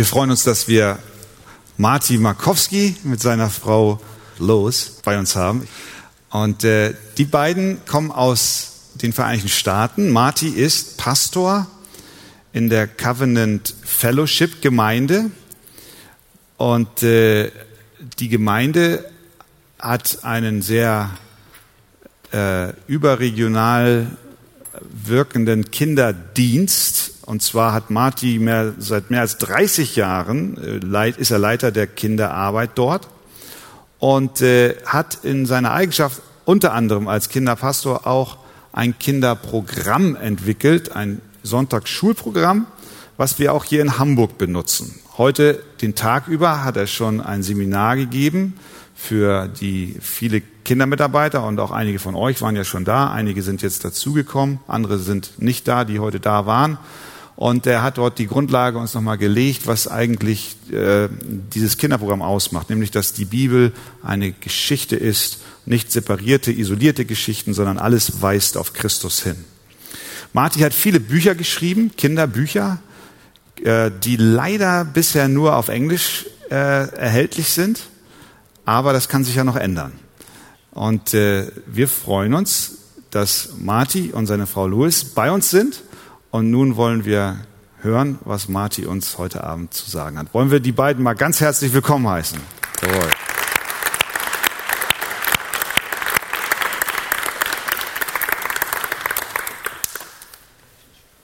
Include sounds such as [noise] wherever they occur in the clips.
Wir freuen uns, dass wir Marty Markowski mit seiner Frau Lois bei uns haben. Und äh, die beiden kommen aus den Vereinigten Staaten. Marty ist Pastor in der Covenant Fellowship Gemeinde. Und äh, die Gemeinde hat einen sehr äh, überregional wirkenden Kinderdienst. Und zwar hat Marty mehr, seit mehr als 30 Jahren äh, ist er Leiter der Kinderarbeit dort und äh, hat in seiner Eigenschaft unter anderem als Kinderpastor auch ein Kinderprogramm entwickelt, ein Sonntagsschulprogramm, was wir auch hier in Hamburg benutzen. Heute, den Tag über, hat er schon ein Seminar gegeben für die viele Kindermitarbeiter und auch einige von euch waren ja schon da. Einige sind jetzt dazugekommen, andere sind nicht da, die heute da waren. Und er hat dort die Grundlage uns nochmal gelegt, was eigentlich äh, dieses Kinderprogramm ausmacht, nämlich dass die Bibel eine Geschichte ist, nicht separierte, isolierte Geschichten, sondern alles weist auf Christus hin. Marty hat viele Bücher geschrieben, Kinderbücher, äh, die leider bisher nur auf Englisch äh, erhältlich sind, aber das kann sich ja noch ändern. Und äh, wir freuen uns, dass Marty und seine Frau Louis bei uns sind. Und nun wollen wir hören, was Marty uns heute Abend zu sagen hat. Wollen wir die beiden mal ganz herzlich willkommen heißen. Jawohl.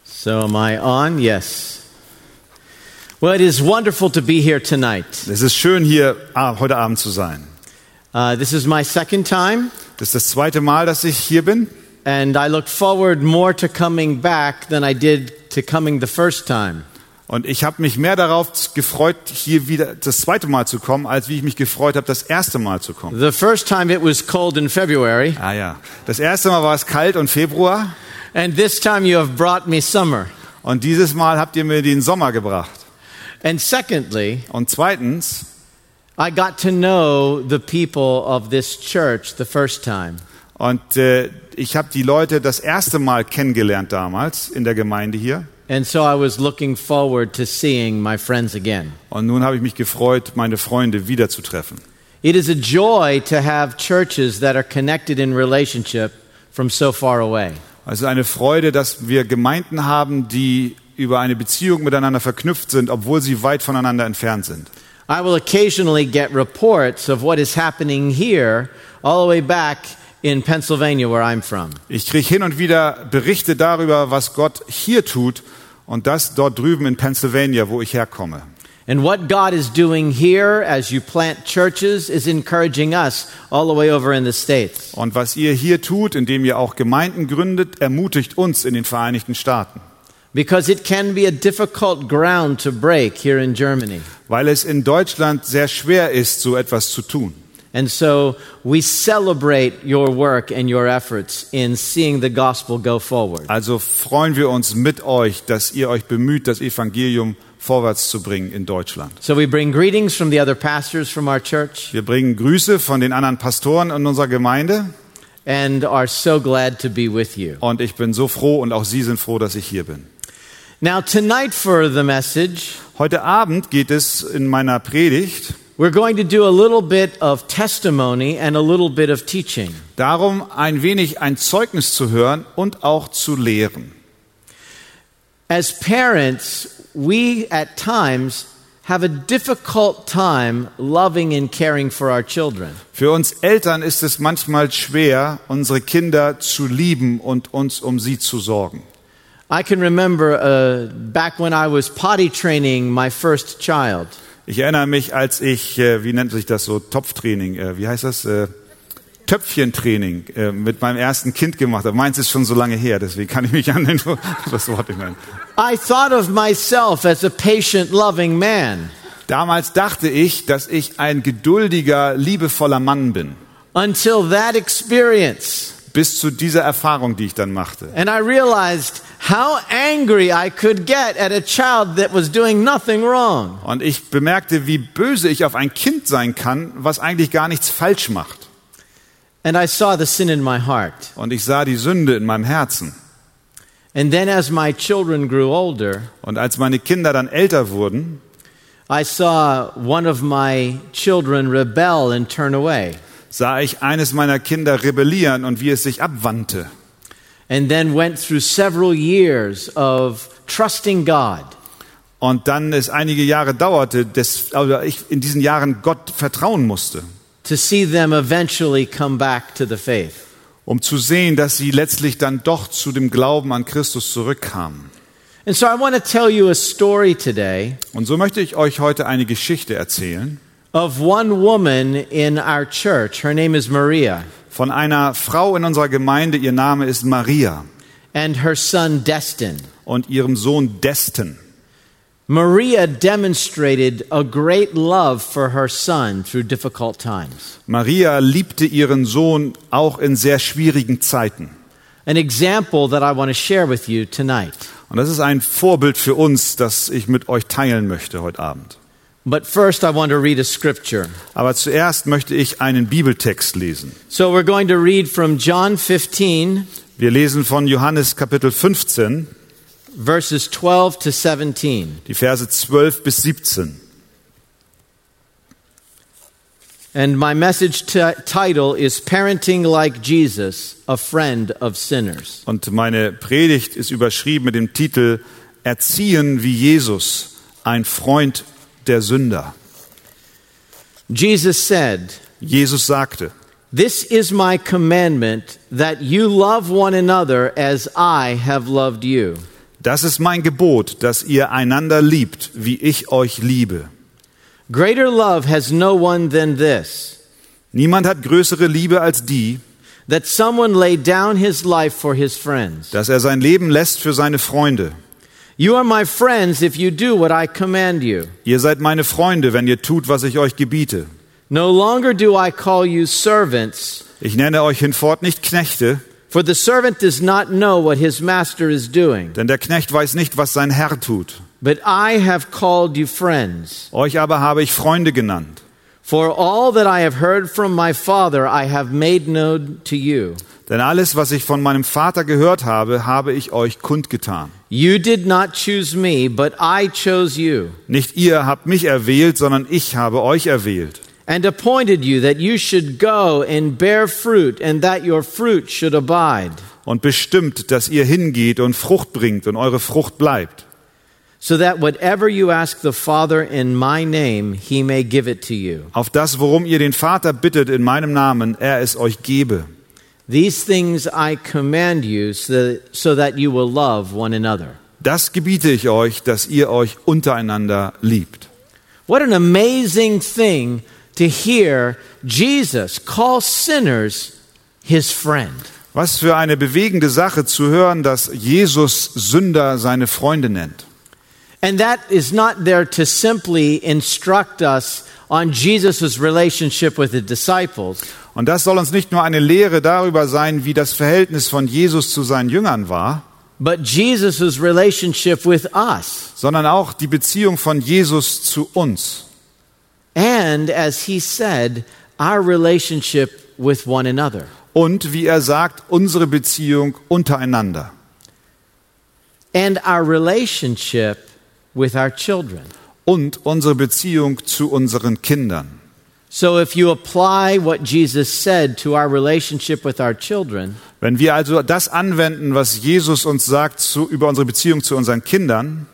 So am I on? Yes. Well, it is wonderful to be here tonight. Es ist schön hier ah, heute Abend zu sein. Uh, this is my second time, Das ist das zweite Mal, dass ich hier bin. and I look forward more to coming back than I did to coming the first time. Und ich habe mich mehr darauf gefreut, hier wieder das zweite Mal zu kommen, als wie ich mich gefreut habe, das erste Mal zu kommen. The first time it was cold in February, Ah ja. Das erste Mal war es kalt und Februar. and this time you have brought me summer. Und dieses Mal habt ihr mir den Sommer gebracht. And secondly, Und zweitens, I got to know the people of this church the first time. und äh, ich habe die Leute das erste Mal kennengelernt damals in der Gemeinde hier. And so I was looking forward to seeing my friends again. Und nun habe ich mich gefreut, meine Freunde wiederzutreffen. It is a joy to have churches that are connected in relationship from so far away. Also eine Freude, dass wir Gemeinden haben, die über eine Beziehung miteinander verknüpft sind, obwohl sie weit voneinander entfernt sind. I will occasionally get reports of what is happening here all the way back in Pennsylvania, where I'm from. Ich kriege hin und wieder Berichte darüber, was Gott hier tut und das dort drüben in Pennsylvania, wo ich herkomme. And what God is doing here as you plant churches is encouraging us all the way over in the States. Und was ihr hier tut, indem ihr auch Gemeinden gründet, ermutigt uns in den Vereinigten Staaten. Because it can be a difficult ground to break here in Germany. Weil es in Deutschland sehr schwer ist, so etwas zu tun. And so we celebrate your work and your efforts in seeing the gospel go forward. Also freuen wir uns mit euch, dass ihr euch bemüht, das Evangelium vorwärts zu bringen in Deutschland. So we bring greetings from the other pastors from our church Wir bringen Grüße von den anderen Pastoren in unserer Gemeinde and are so glad to be with you. und ich bin so froh und auch Sie sind froh, dass ich hier bin. Now, tonight for the message, Heute Abend geht es in meiner Predigt we're going to do a little bit of testimony and a little bit of teaching. darum, ein wenig ein Zeugnis zu hören und auch zu lehren. As parents, we at times have a difficult time loving and caring for our children. Für uns Eltern ist es manchmal schwer, unsere Kinder zu lieben und uns um sie zu sorgen. I can remember uh, back when I was potty training my first child. Ich erinnere mich, als ich, äh, wie nennt sich das so, Topftraining, äh, wie heißt das? Äh, Töpfchentraining äh, mit meinem ersten Kind gemacht habe. Meins ist schon so lange her, deswegen kann ich mich an den, [laughs] das Wort nicht mehr. I thought of myself as a patient, loving man Damals dachte ich, dass ich ein geduldiger, liebevoller Mann bin. until that experience. Bis zu dieser Erfahrung, die ich dann machte. And I realized how angry I could get at a child that was doing nothing wrong. Und ich bemerkte, wie böse ich auf ein Kind sein kann, was eigentlich gar nichts falsch macht. And I saw the sin in my heart. Und ich sah die Sünde in meinem Herzen. And then as my children grew older, Und als meine Kinder dann älter wurden, I saw one of my children rebel and turn away, sah ich eines meiner Kinder rebellieren und wie es sich abwandte. and then went through several years of trusting God. Und dann es einige Jahre dauerte, dass also ich in diesen Jahren Gott vertrauen musste, to see them eventually come back to the faith. um zu sehen, dass sie letztlich dann doch zu dem Glauben an Christus zurückkamen. And so I want to tell you a story today Und so möchte ich euch heute eine Geschichte erzählen of one woman in our church. Her name is Maria, von einer Frau in unserer Gemeinde. Ihr Name ist Maria and her son Destin. und ihrem Sohn Destin. Maria demonstrated a great love for her son through difficult times. Maria liebte ihren Sohn auch in sehr schwierigen Zeiten. An example that I want to share with you tonight. Und das ist ein Vorbild für uns, das ich mit euch teilen möchte heute Abend. But first, I want to read a scripture. Aber zuerst möchte ich einen Bibeltext lesen. So we're going to read from John 15, Wir lesen von Johannes Kapitel 15, verses 12 to 17. die Verse 12 bis 17. And my message ti- title is Parenting Like Jesus, a Friend of Sinners. Und meine Predigt ist überschrieben mit dem Titel Erziehen wie Jesus, ein Freund der Sünder. Jesus said, Jesus sagte, This is my commandment that you love one another as I have loved you. das ist mein Gebot, dass ihr einander liebt, wie ich euch liebe. Greater love has no one than this Niemand hat größere Liebe als die, that someone lay down his life for his friends. dass er sein Leben lässt für seine Freunde. You are my friends if you do what I command you. Ihr seid meine Freunde, wenn ihr tut, was ich euch gebiete. No longer do I call you servants, Ich nenne euch hinfort nicht Knechte, for the servant does not know what his master is doing. denn der Knecht weiß nicht, was sein Herr tut. But I have called you friends. Euch aber habe ich Freunde genannt. For all that I have heard from my Father, I have made known to you. Denn alles, was ich von meinem Vater gehört habe, habe ich euch kundgetan. You did not choose me, but I chose you, Nicht ihr habt mich erwählt, sondern ich habe euch erwählt and appointed you that you should go and bear fruit, and that your fruit should abide, und bestimmt, dass ihr hingeht und Frucht bringt und eure Frucht bleibt, so that whatever you ask the Father in my name, he may give it to you. auf das, worum ihr den Vater bittet in meinem Namen, er es euch gebe. These things I command you, so, that you will love one another. Das gebiete ich euch, dass ihr euch untereinander liebt. What an amazing thing to hear Jesus call sinners his friend. Was für eine bewegende Sache zu hören, dass Jesus Sünder seine Freunde nennt. And that is not there to simply instruct us on Jesus' relationship with the disciples, Und das soll uns nicht nur eine Lehre darüber sein, wie das Verhältnis von Jesus zu seinen Jüngern war, but Jesus' relationship with us. sondern auch die Beziehung von Jesus zu uns. And as he said, our relationship with one another. Und, wie er sagt, unsere Beziehung untereinander. And our relationship with our children. Und unsere Beziehung zu unseren Kindern. So if you apply what Jesus said to our relationship with our children, Wenn wir also das anwenden, was Jesus uns sagt zu, über unsere Beziehung zu unseren Kindern,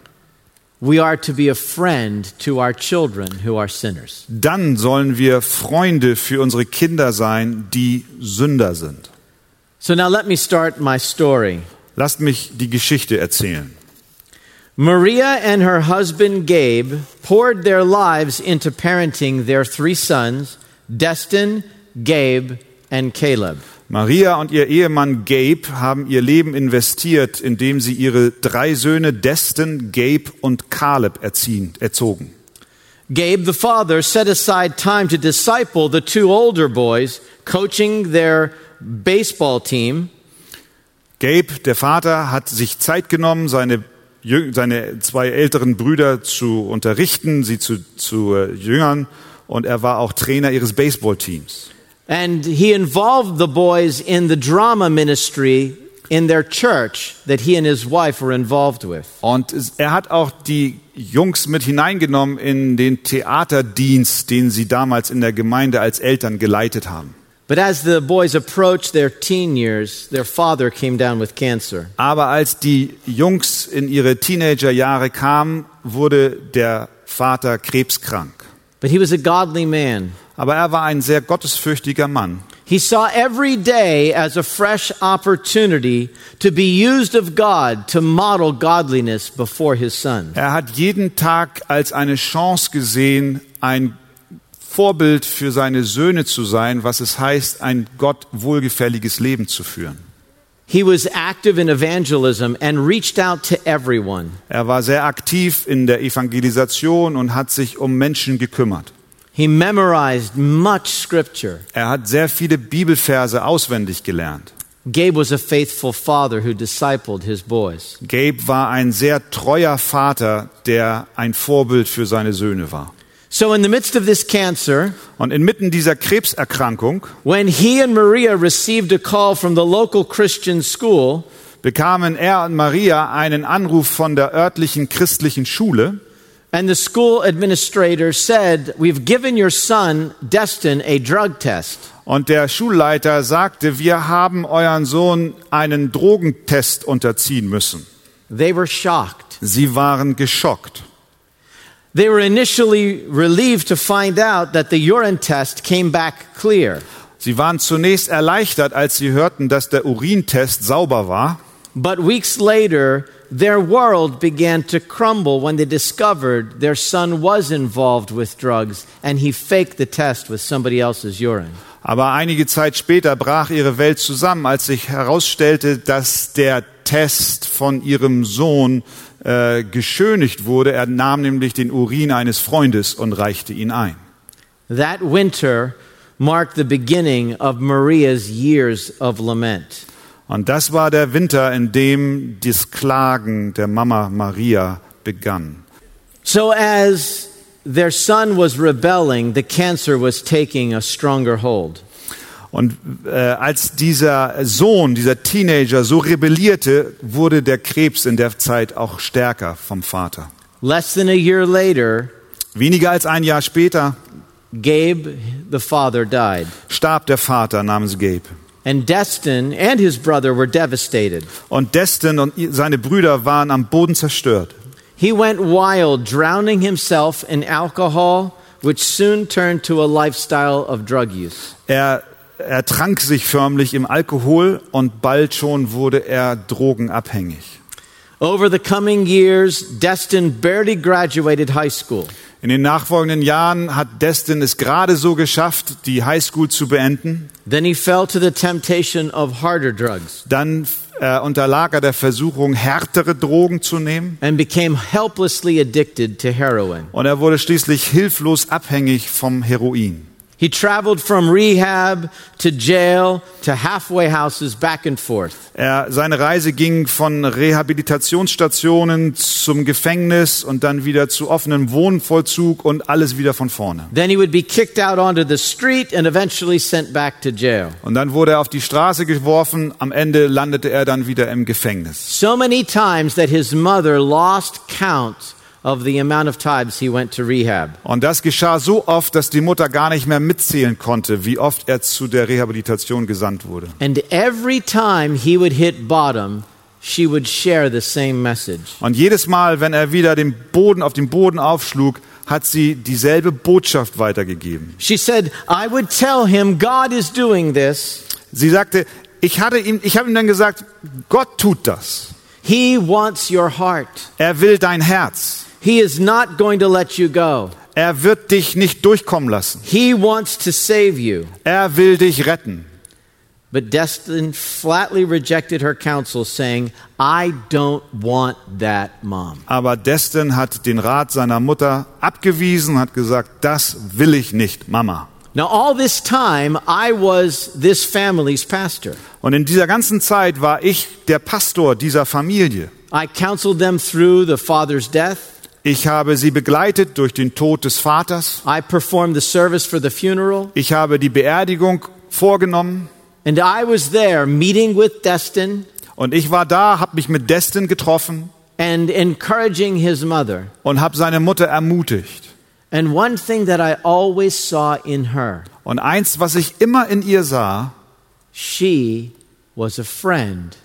we are to be a friend to our children who are sinners. dann sollen wir Freunde für unsere Kinder sein, die Sünder sind. So now let me start my story. Lasst mich die Geschichte erzählen. Maria and her husband Gabe poured their lives into parenting their three sons, Destin, Gabe, and Caleb. Maria und ihr Ehemann Gabe haben ihr Leben investiert, indem sie ihre drei Söhne Destin, Gabe und Caleb erziehen, erzogen. Gabe, the father, set aside time to disciple the two older boys, coaching their baseball team, Gabe, der Vater, hat sich Zeit genommen, seine, seine zwei älteren Brüder zu unterrichten, sie zu, zu äh, jüngern, und er war auch Trainer ihres Baseballteams. and he involved the boys in the drama ministry in their church that he and his wife were involved with. Und er hat auch die Jungs mit hineingenommen in den Theaterdienst, den sie damals in der Gemeinde als Eltern geleitet haben. But as the boys approached their teen years, their father came down with cancer. Aber als die Jungs in ihre Teenagerjahre kamen, wurde der Vater krebskrank. But he was a godly man. Aber er war ein sehr gottesfürchtiger Mann. He saw every day as a fresh opportunity to be used of God to model godliness before his son. Er hat jeden Tag als eine Chance gesehen, ein Vorbild für seine Söhne zu sein, was es heißt, ein Gott wohlgefälliges Leben zu führen. He was active in evangelism and reached out to everyone. Er war sehr aktiv in der Evangelisation und hat sich um Menschen gekümmert. He memorized much scripture. Er hat sehr viele Bibelverse auswendig gelernt. Gabe was a faithful father who discipled his boys. Gabe war ein sehr treuer Vater, der ein Vorbild für seine Söhne war. So, in the midst of this cancer, Und inmitten dieser Krebserkrankung when he and Maria received a call from the local Christian school, bekamen er und Maria einen Anruf von der örtlichen christlichen Schule. and the school administrator said, We've given your son, Destin, a drug test. Und der Schulleiter sagte, wir haben euren Sohn einen Drogentest unterziehen müssen. They were shocked. Sie waren geschockt. They were initially relieved to find out that the urine test came back clear. Sie waren zunächst erleichtert, als sie hörten, dass der Urintest sauber war. But weeks later, their world began to crumble when they discovered their son was involved with drugs and he faked the test with somebody else's urine. Aber einige Zeit später brach ihre Welt zusammen, als sich herausstellte, dass der Test von ihrem Sohn äh, geschönigt wurde. Er nahm nämlich den Urin eines Freundes und reichte ihn ein. That winter marked the beginning of Maria's years of lament. Und das war der Winter, in dem das Klagen der Mama Maria begann. So, as their son was rebelling, the cancer was taking a stronger hold. Und äh, als dieser Sohn, dieser Teenager so rebellierte, wurde der Krebs in der Zeit auch stärker vom Vater. Less than a year later, Weniger als ein Jahr später Gabe, the father, died. starb der Vater namens Gabe. And Destin and his brother were devastated. Und Destin und seine Brüder waren am Boden zerstört. He went wild, drowning himself in alcohol, which soon turned to a lifestyle of drug use. Er, er trank sich förmlich im Alkohol und bald schon wurde er drogenabhängig. Over the coming years, Destin barely graduated high school. In den nachfolgenden Jahren hat Destin es gerade so geschafft, die Highschool zu beenden. Then he fell to the temptation of harder drugs Dann äh, unterlag er der Versuchung, härtere Drogen zu nehmen. and became helplessly addicted to heroin. Und er wurde schließlich hilflos abhängig vom Heroin. He traveled from rehab to jail to halfway houses back and forth. Er, seine Reise ging von Rehabilitationsstationen zum Gefängnis und dann wieder zu offenem Wohnvollzug und alles wieder von vorne. Then he would be kicked out onto the street and eventually sent back to jail. Und dann wurde er auf die Straße geworfen. Am Ende landete er dann wieder im Gefängnis. So many times that his mother lost count of the amount of times he went to rehab. Und das geschah so oft, dass die Mutter gar nicht mehr mitzählen konnte, wie oft er zu der Rehabilitation gesandt wurde. And every time he would hit bottom, she would share the same message. Und jedes Mal, wenn er wieder den Boden auf den Boden aufschlug, hat sie dieselbe Botschaft weitergegeben. She said, I would tell him God is doing this. Sie sagte, ich hatte ihm, ich habe ihm dann gesagt, Gott tut das. He wants your heart. Er will dein Herz. He is not going to let you go. Er wird dich nicht durchkommen lassen. He wants to save you. Er will dich retten. But Destin flatly rejected her counsel, saying, I don't want that, mom. Aber Destin hat den Rat seiner Mutter abgewiesen, hat gesagt, das will ich nicht, Mama. Now, all this time, I was this family's pastor. Und in dieser ganzen Zeit war ich der Pastor dieser Familie. I counseled them through the father's death. Ich habe sie begleitet durch den Tod des Vaters. I performed the service for the funeral. Ich habe die Beerdigung vorgenommen And I was there meeting with Destin Und ich war da, habe mich mit Destin getroffen and encouraging his mother. und habe seine Mutter ermutigt. And one thing that I always saw in her, Und eins, was ich immer in ihr sah, she was a friend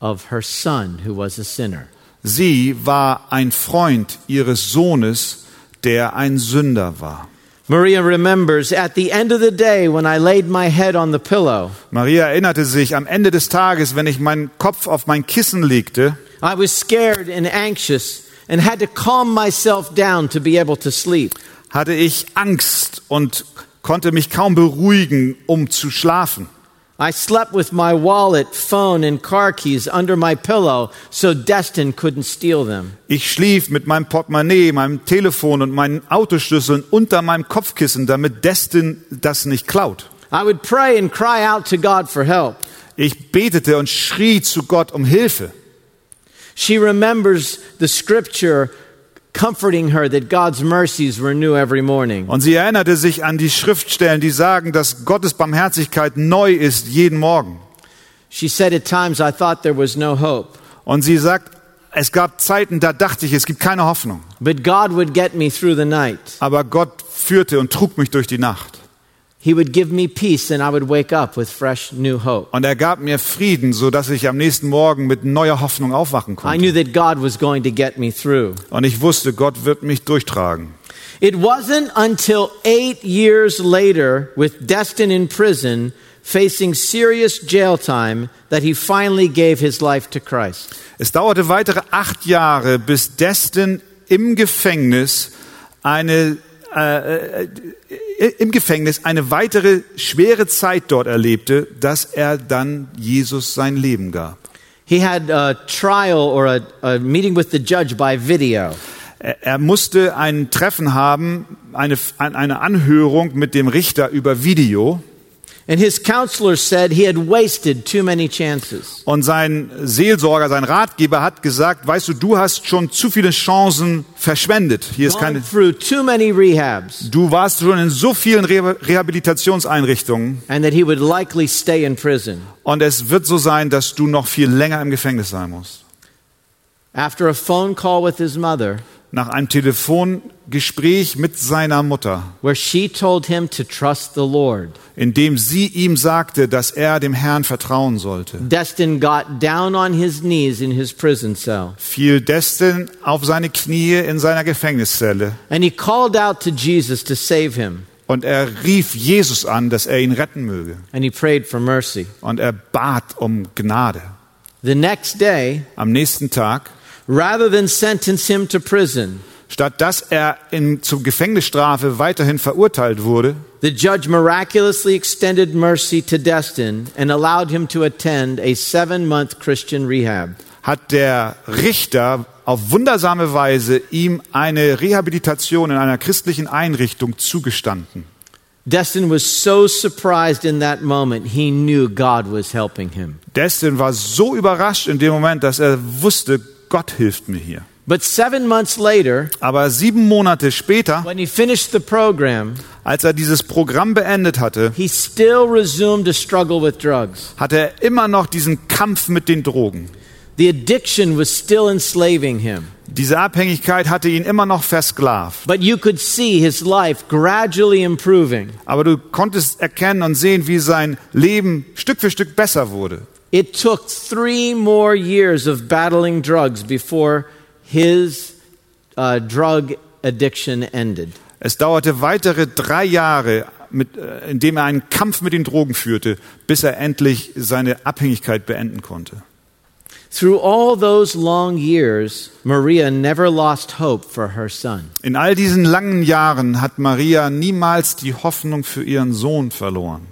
of her son who was a sinner. Sie war ein Freund ihres Sohnes, der ein Sünder war. Maria remembers at the end of the day when I laid my head on the pillow, Maria erinnerte sich am Ende des Tages, wenn ich meinen Kopf auf mein Kissen legte, I was scared and anxious and had to calm myself down to be able to sleep. hatte ich Angst und konnte mich kaum beruhigen, um zu schlafen. I slept with my wallet, phone, and car keys under my pillow so Destin couldn't steal them. Ich schlief mit meinem Portemonnaie, meinem Telefon und meinen Autoschlüsseln unter meinem Kopfkissen, damit Destin das nicht klaut. I would pray and cry out to God for help. Ich betete und schrie zu Gott um Hilfe. She remembers the scripture comforting her that God's mercies were new every morning. Und sie erinnerte sich an die Schriftstellen, die sagen, dass Gottes Barmherzigkeit neu ist jeden Morgen. She said at times, I thought there was no hope. Und sie sagt, es gab Zeiten, da dachte ich, es gibt keine Hoffnung. But God would get me through the night. Aber Gott führte und trug mich durch die Nacht. Und er gab mir Frieden, so dass ich am nächsten Morgen mit neuer Hoffnung aufwachen I konnte. knew that God was going to get me through. Und ich wusste, Gott wird mich durchtragen. It wasn't until eight years later, with Destin in prison, facing serious jail time, that he finally gave his life to Christ. Es dauerte weitere acht Jahre, bis Destin im Gefängnis eine äh, äh, im Gefängnis eine weitere schwere Zeit dort erlebte, dass er dann Jesus sein Leben gab. He had a trial or a, a meeting with the judge by video. Er, er musste ein Treffen haben, eine, eine Anhörung mit dem Richter über Video. And his counselor said he had wasted too many chances. Und sein Seelsorger, sein Ratgeber hat gesagt, weißt du, du hast schon zu viele Chancen verschwendet. Hier ist keine, through too many rehabs, du warst schon in so vielen Re Rehabilitationseinrichtungen and that he would likely stay in prison. und es wird so sein, dass du noch viel länger im Gefängnis sein musst. After a phone call with his mother, Nach einem Telefongespräch mit seiner Mutter, where she told him to trust the Lord, in dem sie ihm sagte, dass er dem Herrn vertrauen sollte, Destin got down on his knees in his prison cell. fiel Destin auf seine Knie in seiner Gefängniszelle And he called out to Jesus to save him. und er rief Jesus an, dass er ihn retten möge. And he prayed for mercy. Und er bat um Gnade. The next day, Am nächsten Tag, rather than sentence him to prison, statt dass er in, zur Gefängnisstrafe weiterhin verurteilt wurde, the judge miraculously extended mercy to Destin and allowed him to attend a seven month Christian rehab. hat der Richter auf wundersame Weise ihm eine Rehabilitation in einer christlichen Einrichtung zugestanden. Destin was so surprised in that moment, he knew God was helping him. Destin war so überrascht in dem Moment, dass er wusste, Gott hilft mir hier. But seven months later, Aber sieben Monate später, when he finished the program, als er dieses Programm beendet hatte, he still resumed a struggle with drugs. hatte er immer noch diesen Kampf mit den Drogen. The addiction was still enslaving him. Diese Abhängigkeit hatte ihn immer noch versklavt. But you could see his life gradually improving. Aber du konntest erkennen und sehen, wie sein Leben Stück für Stück besser wurde. It took three more years of battling drugs before his uh, drug addiction ended. Es dauerte weitere drei Jahre, mit, äh, in dem er einen Kampf mit den Drogen führte, bis er endlich seine Abhängigkeit beenden konnte. Through all those long years, Maria never lost hope for her son. In all diesen langen Jahren hat Maria niemals die Hoffnung für ihren Sohn verloren.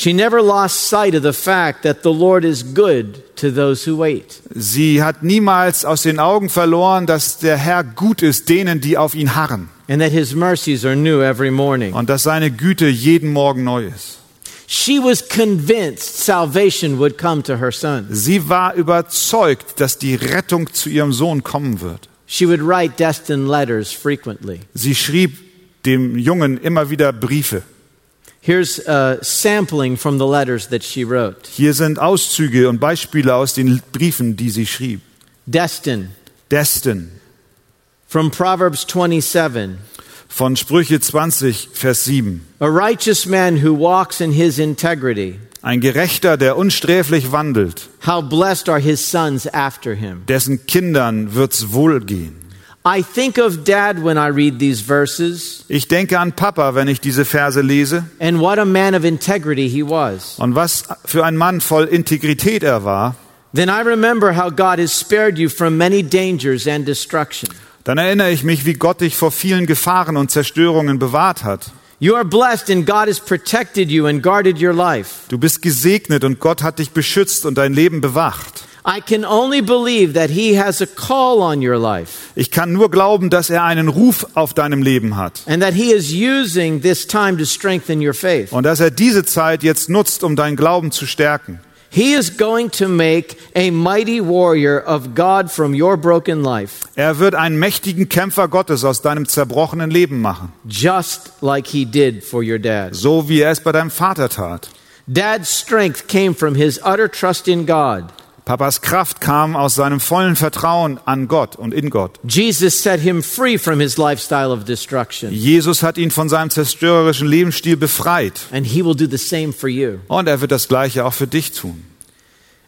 She never lost sight of the fact that the Lord is good to those who wait. Sie hat niemals aus den Augen verloren, dass der Herr gut ist denen, die auf ihn harren and that his mercies are new every morning. und dass seine Güte jeden Morgen neu ist. She was convinced salvation would come to her son. Sie war überzeugt, dass die Rettung zu ihrem Sohn kommen wird. She would write Destin letters frequently. Sie schrieb dem Jungen immer wieder Briefe. Here's a sampling from the letters that she wrote. Hier sind Auszüge und Beispiele aus den Briefen, die sie schrieb. Destin, Destin from Proverbs 27. von Sprüche 20, Vers 7. A righteous man who walks in his integrity. Ein Gerechter, der unsträflich wandelt, How blessed are his sons after him. dessen Kindern wird's wohlgehen. I think of dad when I read these verses Ich denke an Papa, wenn ich diese Verse lese and what a man of integrity he was. und was für ein Mann voll Integrität er war. Then I remember how God has spared you from many dangers and destruction. Dann erinnere ich mich, wie Gott dich vor vielen Gefahren und Zerstörungen bewahrt hat. You are blessed and God has protected you and guarded your life. Du bist gesegnet und Gott hat dich beschützt und dein Leben bewacht. I can only believe that he has a call on your life Ich kann nur glauben, dass er einen Ruf auf deinem Leben hat and that he is using this time to strengthen your faith. und dass er diese Zeit jetzt nutzt, um deinen Glauben zu stärken. He is going to make a mighty warrior of God from your broken life, Er wird einen mächtigen Kämpfer Gottes aus deinem zerbrochenen Leben machen, just like he did for your dad. so wie er es bei deinem Vater tat. Dad's strength came from his utter trust in God. Papas Kraft kam aus seinem vollen Vertrauen an Gott und in Gott. Jesus set him free from his lifestyle of destruction, Jesus hat ihn von seinem zerstörerischen Lebensstil befreit and he will do the same for you. und er wird das gleiche auch für dich tun.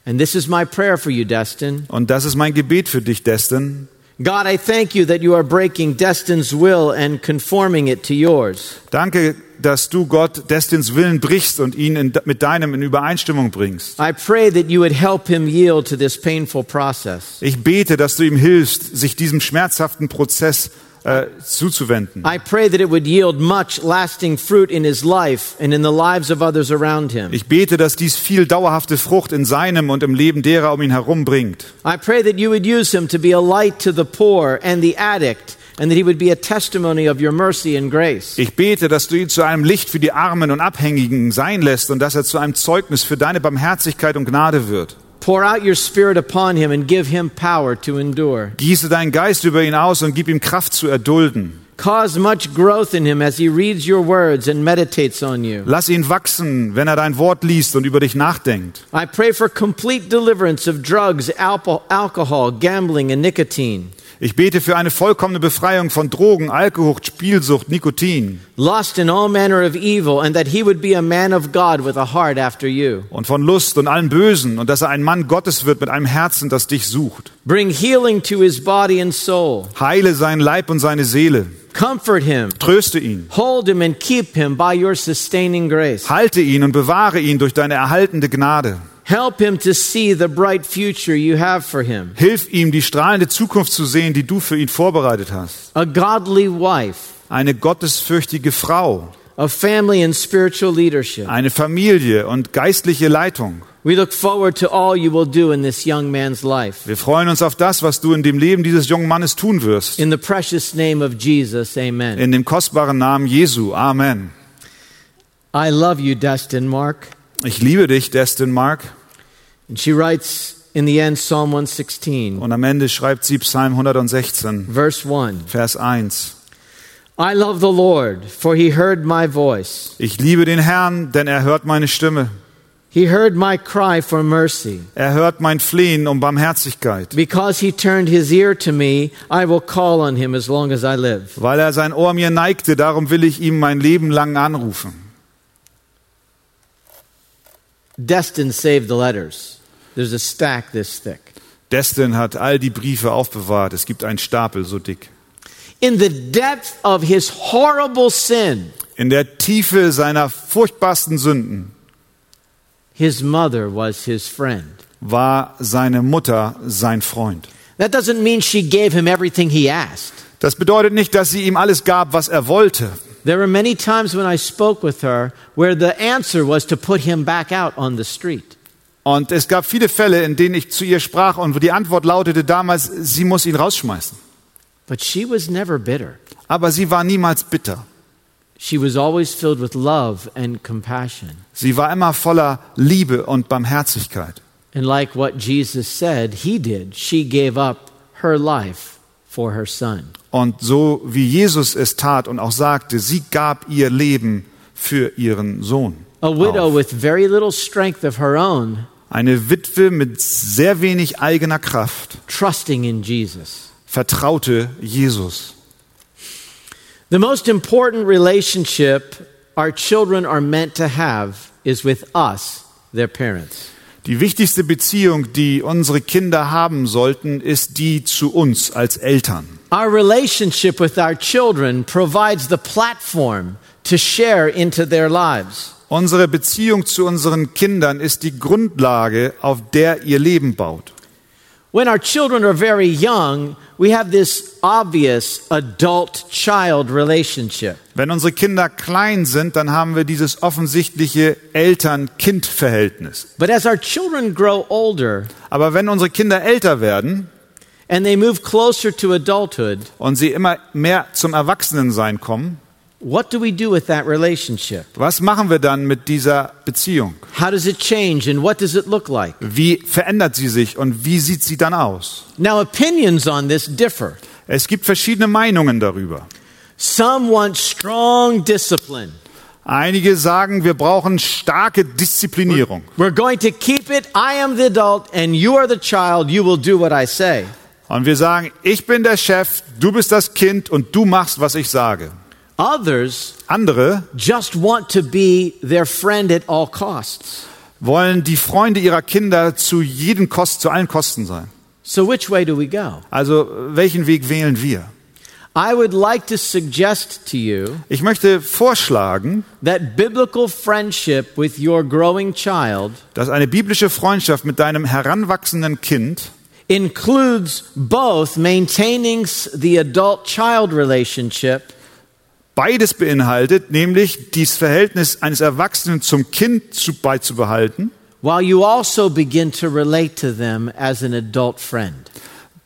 And this is my prayer for you, Destin. Und das ist mein Gebet für dich, Destin. God, I thank you that you are breaking Destin's will and conforming it to yours. Danke, dass du Gott Destins Willen brichst und ihn in, mit deinem in Übereinstimmung bringst. I pray that you would help him yield to this painful process. Ich bete, dass du ihm hilfst, sich diesem schmerzhaften Prozess äh, zuzuwenden. I pray that it would yield much lasting fruit in his life and in the lives of others around him. Ich bete, dass dies viel dauerhafte Frucht in seinem und im Leben derer um ihn herum bringt. I pray that you would use him to be a light to the poor and the addict, and that he would be a testimony of your mercy and grace. Ich bete, dass du ihn zu einem Licht für die Armen und Abhängigen sein lässt und dass er zu einem Zeugnis für deine Barmherzigkeit und Gnade wird. Pour out your spirit upon him and give him power to endure. Gieße deinen Geist über ihn aus und gib ihm Kraft zu erdulden. Cause much growth in him as he reads your words and meditates on you. Lass ihn wachsen, wenn er dein Wort liest und über dich nachdenkt. I pray for complete deliverance of drugs, alcohol, gambling, and nicotine. Ich bete für eine vollkommene Befreiung von Drogen, Alkohol, Spielsucht, Nikotin lust and all manner of evil, and that he would be a man of God with a heart after you. und von Lust und allem Bösen und dass er ein Mann Gottes wird mit einem Herzen, das dich sucht. Bring healing to his body and soul. Heile seinen Leib und seine Seele. Comfort him. Tröste ihn. Hold him and keep him by your sustaining grace. Halte ihn und bewahre ihn durch deine erhaltende Gnade. Help him to see the bright future you have for him. Hilf ihm, die strahlende Zukunft zu sehen, die du für ihn vorbereitet hast. A godly wife, Eine gottesfürchtige Frau, a family and spiritual leadership. eine Familie und geistliche Leitung. We look forward to all you will do in this young man's life. Wir freuen uns auf das, was du in dem Leben dieses jungen Mannes tun wirst. In the precious name of Jesus, amen. In dem kostbaren Namen Jesu. Amen. I love you, Destin Mark. Ich liebe dich, Destin Mark. And she writes in the end Psalm 116, Und am Ende schreibt sie Psalm 116, verse 1. Vers 1. I love the Lord, for he heard my voice. Ich liebe den Herrn, denn er hört meine Stimme. He heard my cry for mercy. Er hört mein Flehen um Barmherzigkeit. Because he turned his ear to me, I will call on him as long as I live. Weil er sein Ohr mir neigte, darum will ich ihm mein Leben lang anrufen. Destin saved the letters. There's a stack this thick. Destin hat all die Briefe aufbewahrt. Es gibt einen Stapel so dick. In the depth of his horrible sin, In der Tiefe seiner furchtbarsten Sünden his mother was his friend. war seine Mutter sein Freund. That doesn't mean she gave him everything he asked. Das bedeutet nicht, dass sie ihm alles gab, was er wollte. There were many times when I spoke with her where the answer was to put him back out on the street. Und es gab viele Fälle, in denen ich zu ihr sprach und wo die Antwort lautete damals, sie muss ihn rausschmeißen. But she was never bitter. Aber sie war niemals bitter. She was always filled with love and compassion. Sie war immer voller Liebe und Barmherzigkeit. And like what Jesus said he did, she gave up her life for her son. Und so wie Jesus es tat und auch sagte, sie gab ihr Leben für ihren Sohn. A widow auf. with very little strength of her own, Eine Witwe mit sehr wenig eigener Kraft trusting in Jesus. vertraute Jesus. The most important relationship our children are meant to have is with us, their parents. Die wichtigste Beziehung, die unsere Kinder haben sollten, ist die zu uns als Eltern. Our relationship with our children provides the platform to share into their lives. Unsere Beziehung zu unseren Kindern ist die Grundlage, auf der ihr Leben baut. When our children are very young, we have this obvious adult child relationship. Wenn unsere Kinder klein sind, dann haben wir dieses offensichtliche Eltern-Kind-Verhältnis. But as our children grow older Aber wenn unsere Kinder älter werden and they move closer to adulthood, und sie immer mehr zum Erwachsenensein kommen, what do we do with that relationship? was machen wir dann mit dieser Beziehung? How does it change and what does it look like? Wie verändert sie sich und wie sieht sie dann aus? Now, opinions on this differ. Es gibt verschiedene Meinungen darüber. Some want strong discipline. Einige sagen, wir brauchen starke Disziplinierung. We're going to keep it. I am the adult and you are the child. You will do what I say. Und wir sagen, ich bin der Chef, du bist das Kind und du machst, was ich sage. Others Andere just want to be their friend at all costs. wollen die Freunde ihrer Kinder zu jedem Kost, zu allen Kosten sein. So, which way do we go? Also welchen Weg wählen wir? I would like to suggest to you Ich möchte vorschlagen, that biblical friendship with your growing child dass eine biblische Freundschaft mit deinem heranwachsenden Kind includes both maintaining the adult child relationship beides beinhaltet, nämlich dieses Verhältnis eines Erwachsenen zum Kind zu, beizubehalten, while you also begin to relate to them as an adult friend.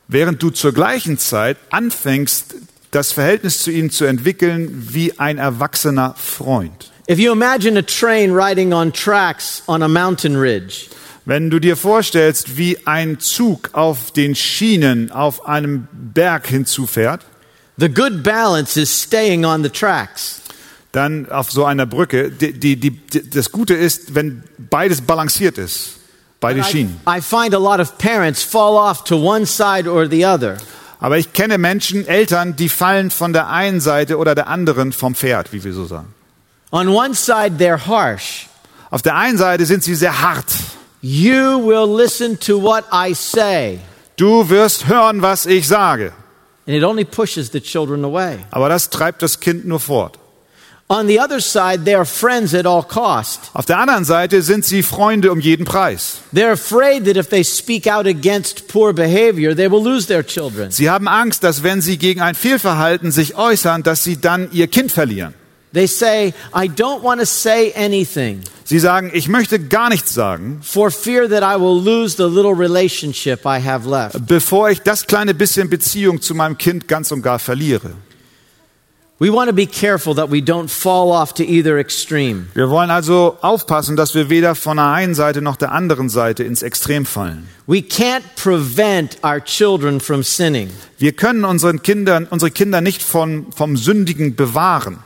während du zur gleichen Zeit anfängst, das Verhältnis zu ihnen zu entwickeln wie ein erwachsener Freund. If you imagine a train riding on tracks on a mountain ridge, Wenn du dir vorstellst, wie ein Zug auf den Schienen auf einem Berg hinzufährt, the good balance is staying on the tracks. dann auf so einer Brücke, die, die, die, das Gute ist, wenn beides balanciert ist, beide I, Schienen. I find a lot of parents fall off to one side or the other. Aber ich kenne Menschen, Eltern, die fallen von der einen Seite oder der anderen vom Pferd, wie wir so sagen. On one side, they're harsh. Auf der einen Seite sind sie sehr hart. You will listen to what I say. Du wirst hören, was ich sage. And it only pushes the children away. Aber das treibt das Kind nur fort. On the other side, they are friends at all cost. Auf der anderen Seite sind sie Freunde um jeden Preis. They're afraid that if they speak out against poor behavior, they will lose their children. Sie haben Angst, dass wenn sie gegen ein Fehlverhalten sich äußern, dass sie dann ihr Kind verlieren. They say, I don't want to say anything Sie sagen, ich möchte gar nichts sagen, for fear that I will lose the little relationship I have left. bevor ich das kleine bisschen Beziehung zu meinem Kind ganz und gar verliere. We want to be careful that we don't fall off to either extreme. Wir wollen also aufpassen, dass wir weder von der einen Seite noch der anderen Seite ins Extrem fallen. We can't prevent our children from sinning. Wir können unseren Kindern, unsere Kinder nicht von, vom Sündigen bewahren.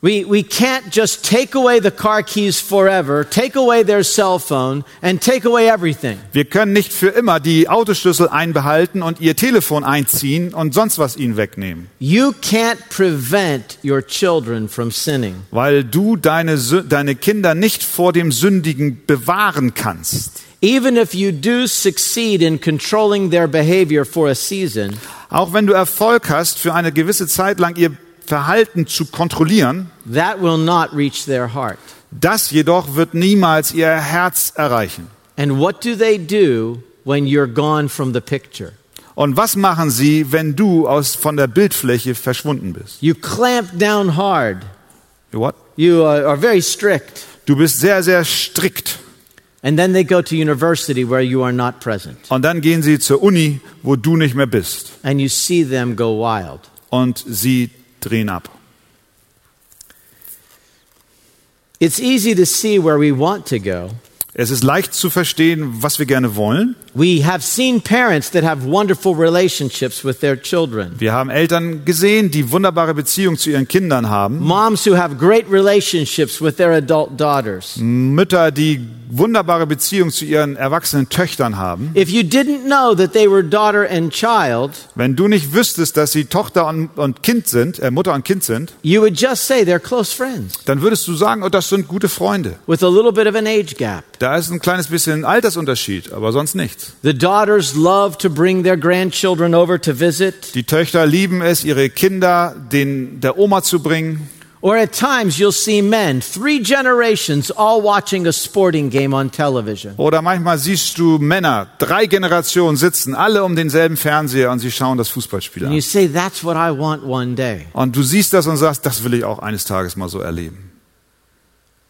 We, we can't just take away the car keys forever, take away their cell phone, and take away everything. Wir können nicht für immer die Autoschlüssel einbehalten und ihr Telefon einziehen und sonst was ihnen wegnehmen, You can't prevent your children from sinning. weil du deine, deine Kinder nicht vor dem Sündigen bewahren kannst. Even if you do succeed in controlling their behavior for a season, Auch wenn du Erfolg hast, für eine gewisse Zeit lang ihr Verhalten zu kontrollieren, that will not reach their heart. das jedoch wird niemals ihr Herz erreichen. And what do they do when you're gone from the picture? Und was machen sie, wenn du aus, von der Bildfläche verschwunden bist? You clamp down hard. What? You are very strict. Du bist sehr, sehr strikt. And then they go to university where you are not present. Und dann gehen sie zur Uni, wo du nicht mehr bist. And you see them go wild. Und sie drehen ab. It's easy to see where we want to go Es ist leicht zu verstehen, was wir gerne wollen, We have seen parents that have wonderful relationships with their children. Wir haben Eltern gesehen, die wunderbare Beziehungen zu ihren Kindern haben. Moms who have great relationships with their adult daughters. Mütter, die wunderbare Beziehungen zu ihren erwachsenen Töchtern haben. If you didn't know that they were daughter and child, Wenn du nicht wüsstest, dass sie Tochter und, und Kind sind, äh, Mutter und Kind sind, you would just say they're close friends dann würdest du sagen, oh, das sind gute Freunde. with a little bit of an age gap. Da ist ein kleines bisschen Altersunterschied, aber sonst nichts. The daughters love to bring their grandchildren over to visit, Die Töchter lieben es, ihre Kinder den, der Oma zu bringen. or at times you'll see men, three generations, all watching a sporting game on television. Oder manchmal siehst du Männer, drei Generationen sitzen, alle um denselben Fernseher und sie schauen das Fußballspiel And you an. say, That's what I want one day. Und du siehst das und sagst, das will ich auch eines Tages mal so erleben.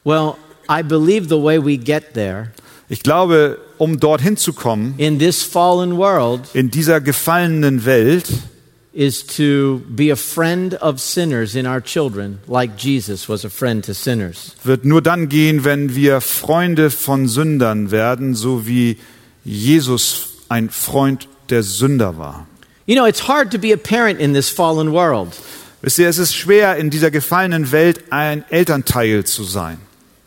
Well, I believe the way we get there Ich glaube, um dorthin zu kommen, in this fallen world in dieser gefallenen Welt, is to be a friend of sinners in our children, like Jesus was a friend to sinners. wird nur dann gehen, wenn wir Freunde von Sündern werden, so wie Jesus ein Freund der Sünder war. You know, it's hard to be a parent in this fallen world. Wisst ihr, es ist schwer, in dieser gefallenen Welt ein Elternteil zu sein.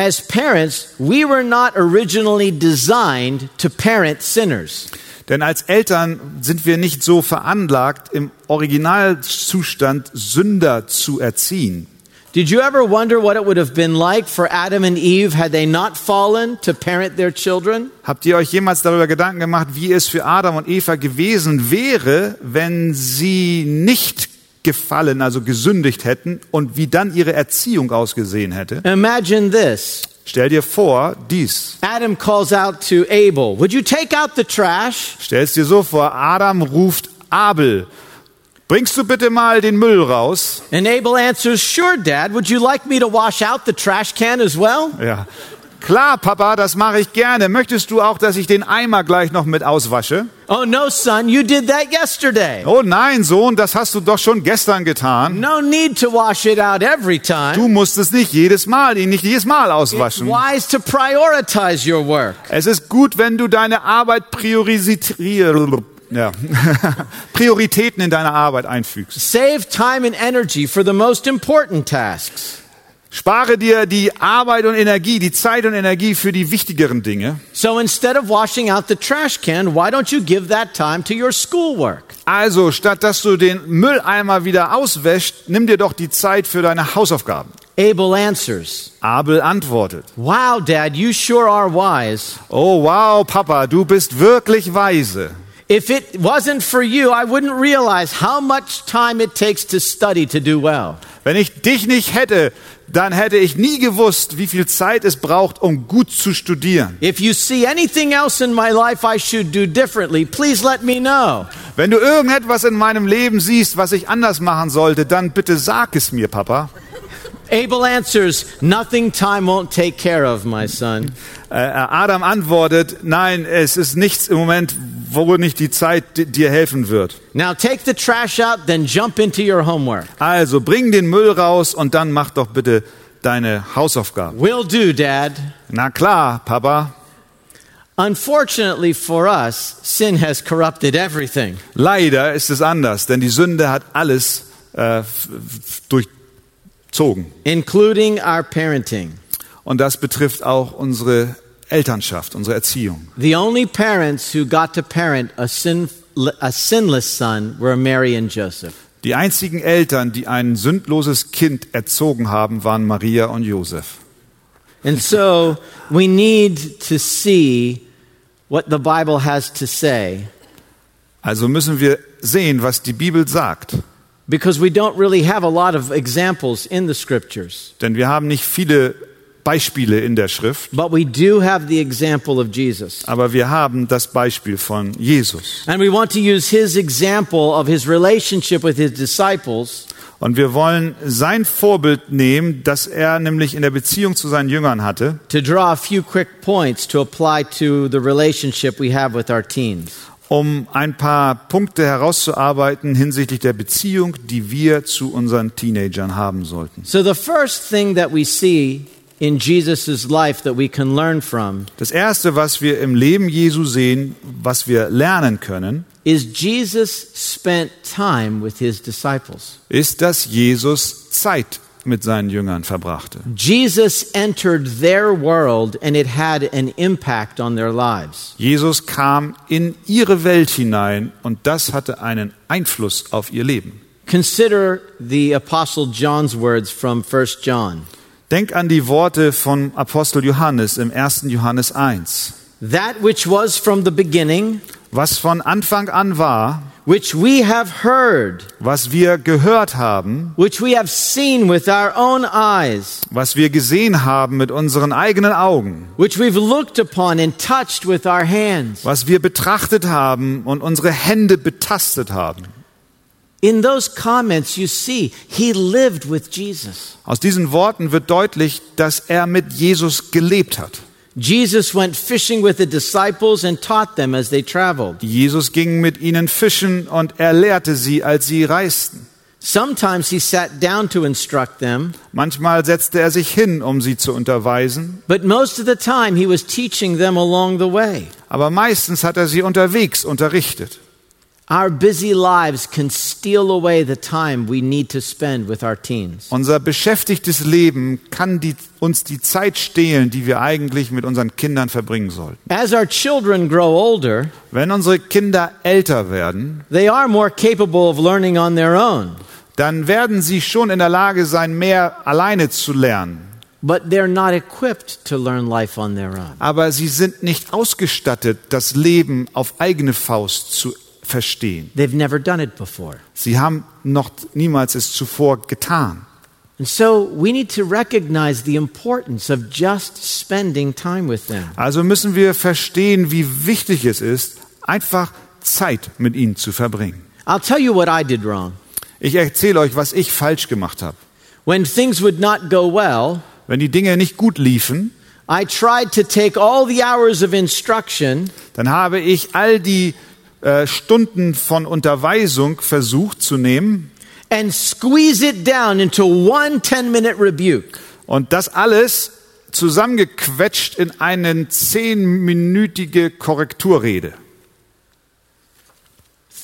As parents, we were not originally designed to parent sinners. Denn als Eltern sind wir nicht so veranlagt, im Originalzustand Sünder zu erziehen. Did you ever wonder what it would have been like for Adam and Eve had they not fallen to parent their children? Habt ihr euch jemals darüber Gedanken gemacht, wie es für Adam und Eva gewesen wäre, wenn sie nicht gefallen, also gesündigt hätten und wie dann ihre Erziehung ausgesehen hätte? Imagine this. Stell dir vor, dies. Adam calls out to Abel, Would you take out the trash? Stell's dir so vor, Adam ruft Abel. Bringst du bitte mal den Müll raus? And Abel answers, Sure, Dad. Would you like me to wash out the trash can as well? Ja. Klar, Papa, das mache ich gerne. Möchtest du auch, dass ich den Eimer gleich noch mit auswasche? Oh, no, son, you did that yesterday. Oh nein, Sohn, das hast du doch schon gestern getan. No need to wash it out every time. Du musst es nicht jedes Mal, ihn nicht jedes Mal It's auswaschen. wise to prioritize your work. Es ist gut, wenn du deine Arbeit priorisiert, ja. [laughs] Prioritäten in deine Arbeit einfügst. Save time and energy for the most important tasks. Spare dir die Arbeit und Energie, die Zeit und Energie für die wichtigeren Dinge. So instead of washing out the trash can, why don't you give that time to your schoolwork? Also, statt dass du den Mülleimer wieder auswäschst, nimm dir doch die Zeit für deine Hausaufgaben. Abel answers, Abel antwortet. Wow, Dad, you sure are wise. Oh wow, Papa, du bist wirklich weise. If it wasn't for you, I wouldn't realize how much time it takes to study to do well. Wenn ich dich nicht hätte, dann hätte ich nie gewusst, wie viel Zeit es braucht, um gut zu studieren. If you see anything else in my life I should do differently, please let me know. Wenn du irgendetwas in meinem Leben siehst, was ich anders machen sollte, dann bitte sag es mir, Papa. Abel answers, Nothing time won't take care of, my son. Äh, Adam antwortet, nein, es ist nichts im Moment, wo nicht die Zeit di- dir helfen wird. Now take the trash out, then jump into your homework. Also bring den Müll raus und dann mach doch bitte deine Hausaufgaben. Will do, Dad. Na klar, Papa. Unfortunately for us, sin has corrupted everything. Leider ist es anders, denn die Sünde hat alles äh, durchzogen. including our parenting. Und das betrifft auch unsere Elternschaft, unsere Erziehung. The only parents who got to parent a, sin, a sinless son were Mary and Joseph. Die einzigen Eltern, die ein sündloses Kind erzogen haben, waren Maria und Josef. And so we need to see what the Bible has to say Also müssen wir sehen, was die Bibel sagt. because we don't really have a lot of examples in the scriptures. Denn wir haben nicht viele Beispiele in der Schrift, But we do have the example of Jesus. aber wir haben das Beispiel von Jesus. And we want to use his example of his relationship with his disciples Und wir wollen sein Vorbild nehmen, das er nämlich in der Beziehung zu seinen Jüngern hatte, to draw a few quick points to apply to the relationship we have with our teens. um ein paar Punkte herauszuarbeiten hinsichtlich der Beziehung, die wir zu unseren Teenagern haben sollten. So, the first thing that we see in Jesus' life that we can learn from Das Erste, was wir im Leben Jesu sehen, was wir lernen können, is Jesus spent time with his disciples. ist, dass Jesus Zeit mit seinen Jüngern verbrachte. Jesus entered their world and it had an impact on their lives. Jesus kam in ihre Welt hinein und das hatte einen Einfluss auf ihr Leben. Consider the Apostle John's words from 1 John. Denk an die Worte von Apostel Johannes im 1. Johannes 1. That which was from the beginning, Was von Anfang an war, which we have heard, was wir gehört haben, which we have seen with our own eyes, was wir gesehen haben mit unseren eigenen Augen, which we've looked upon and touched with our hands. was wir betrachtet haben und unsere Hände betastet haben. In those comments, you see, he lived with Jesus. Aus diesen Worten wird deutlich, dass er mit Jesus gelebt hat. Jesus went fishing with the disciples and taught them as they traveled. Jesus ging mit ihnen fischen und er lehrte sie, als sie reisten. Sometimes he sat down to instruct them, Manchmal setzte er sich hin, um sie zu unterweisen, but most of the time he was teaching them along the way. aber meistens hat er sie unterwegs unterrichtet. Unser beschäftigtes Leben kann die, uns die Zeit stehlen, die wir eigentlich mit unseren Kindern verbringen sollten. As our children grow older, Wenn unsere Kinder älter werden, they are more capable of learning on their own, dann werden sie schon in der Lage sein, mehr alleine zu lernen. but they're not equipped to learn life on their own. Aber sie sind nicht ausgestattet, das Leben auf eigene Faust zu verstehen. They've never done it before. Sie haben noch niemals es zuvor getan. And so we need to recognize the importance of just spending time with them. Also müssen wir verstehen, wie wichtig es ist, einfach Zeit mit ihnen zu verbringen. I'll tell you what I did wrong. Ich erzähle euch, was ich falsch gemacht habe. When things would not go well, Wenn die Dinge nicht gut liefen, I tried to take all the hours of instruction dann habe ich all die äh, Stunden von Unterweisung versucht zu nehmen and squeeze it down into one 10 minute rebuke. und das alles zusammengequetscht in eine zehnminütige Korrekturrede.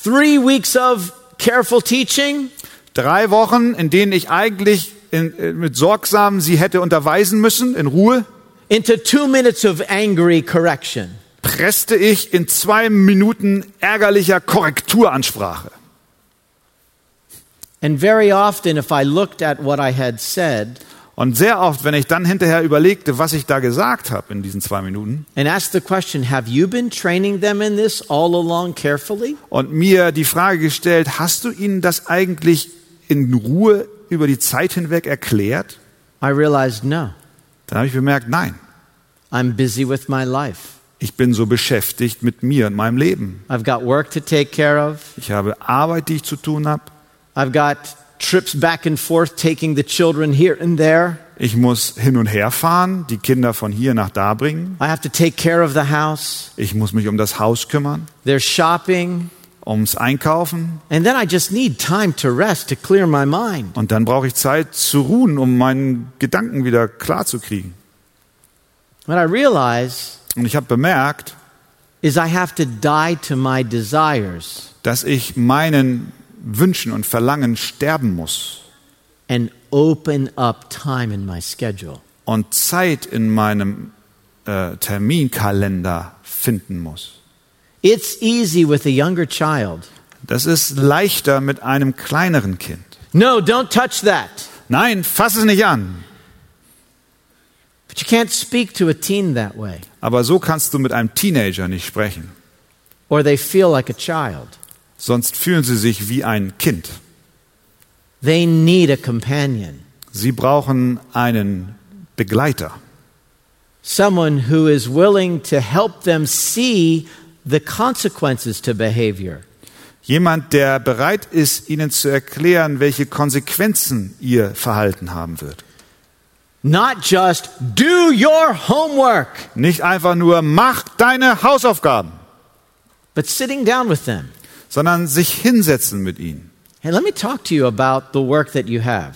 Three weeks of careful teaching, Drei Wochen, in denen ich eigentlich in, äh, mit sorgsam sie hätte unterweisen müssen, in Ruhe, into two minutes of angry correction. Presste ich in zwei Minuten ärgerlicher Korrekturansprache. And very often, if I looked at what I had said Und sehr oft, wenn ich dann hinterher überlegte, was ich da gesagt habe in diesen zwei Minuten question, und mir die Frage gestellt, hast du ihnen das eigentlich in Ruhe über die Zeit hinweg erklärt? I realized no. Dann habe ich bemerkt, nein, I'm busy with my life. Ich bin so beschäftigt mit mir und meinem Leben. I've got work to take care of. Ich habe Arbeit, die ich zu tun habe. I've got trips back and forth taking the children here and there. Ich muss hin und her fahren, die Kinder von hier nach da bringen. I have to take care of the house. Ich muss mich um das Haus kümmern, There's shopping. ums Einkaufen. And then I just need time to rest to clear my mind. Und dann brauche ich Zeit zu ruhen, um meinen Gedanken wieder klar zu kriegen. What I realize Und ich habe bemerkt, is I have to die to my desires dass ich meinen Wünschen und Verlangen sterben muss and open up time in my schedule. und Zeit in meinem äh, Terminkalender finden muss. It's easy with a younger child. Das ist leichter mit einem kleineren Kind. No, don't touch that. Nein, fass es nicht an. But you can't speak to a teen that way, Aber so kannst du mit einem Teenager nicht sprechen. or they feel like a child. Sonst fühlen sie sich wie ein Kind. They need a companion, Sie brauchen einen Begleiter. someone who is willing to help them see the consequences to behavior. Jemand, der bereit ist, ihnen zu erklären, welche Konsequenzen ihr Verhalten haben wird. Not just do your homework, Nicht einfach nur, mach deine Hausaufgaben, but sitting down with them. sondern sich hinsetzen mit ihnen. Hey, let me talk to you about the work that you have.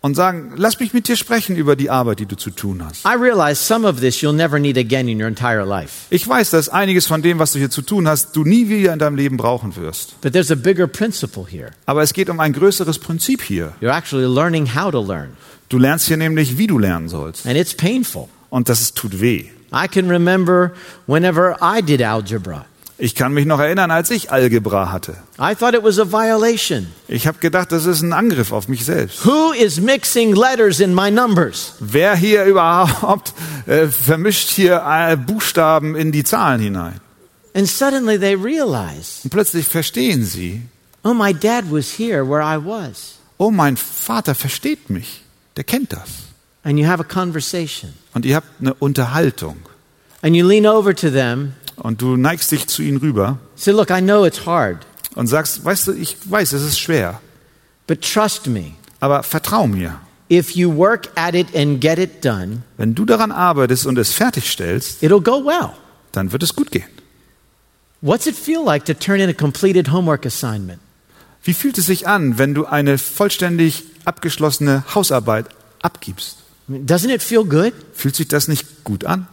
und sagen, lass mich mit dir sprechen über die Arbeit, die du zu tun hast. I realize some of this you'll never need again in your entire life. Ich weiß, dass einiges von dem, was du hier zu tun hast, du nie wieder in deinem Leben brauchen wirst. But there's a bigger principle here. Aber es geht um ein größeres Prinzip hier. You're actually learning how to learn, Du lernst hier nämlich, wie du lernen sollst. and it's painful. Und das ist, tut weh. I can remember whenever I did algebra. Ich kann mich noch erinnern, als ich Algebra hatte. I thought it was a violation. Ich habe gedacht, das ist ein Angriff auf mich selbst. Who is mixing letters in my numbers? Wer hier überhaupt äh, vermischt hier äh, Buchstaben in die Zahlen hinein? And suddenly they realize, Und plötzlich verstehen sie, oh, my dad was here where I was. oh, mein Vater versteht mich. Der kennt das. And you have a conversation. Und ihr habt eine Unterhaltung. And you lean over to them, Und du neigst dich zu ihnen rüber say, look, I know it's hard, und sagst, weißt du, ich weiß, es ist schwer, but trust me. aber vertrau mir. If you work at it and get it done, Wenn du daran arbeitest und es fertigstellst, it'll go well. dann wird es gut gehen. What's it feel like to turn in a completed homework assignment? Wie fühlt es sich an, wenn du eine vollständig abgeschlossene Hausarbeit abgibst? Doesn't it feel good? Fühlt sich das nicht gut an?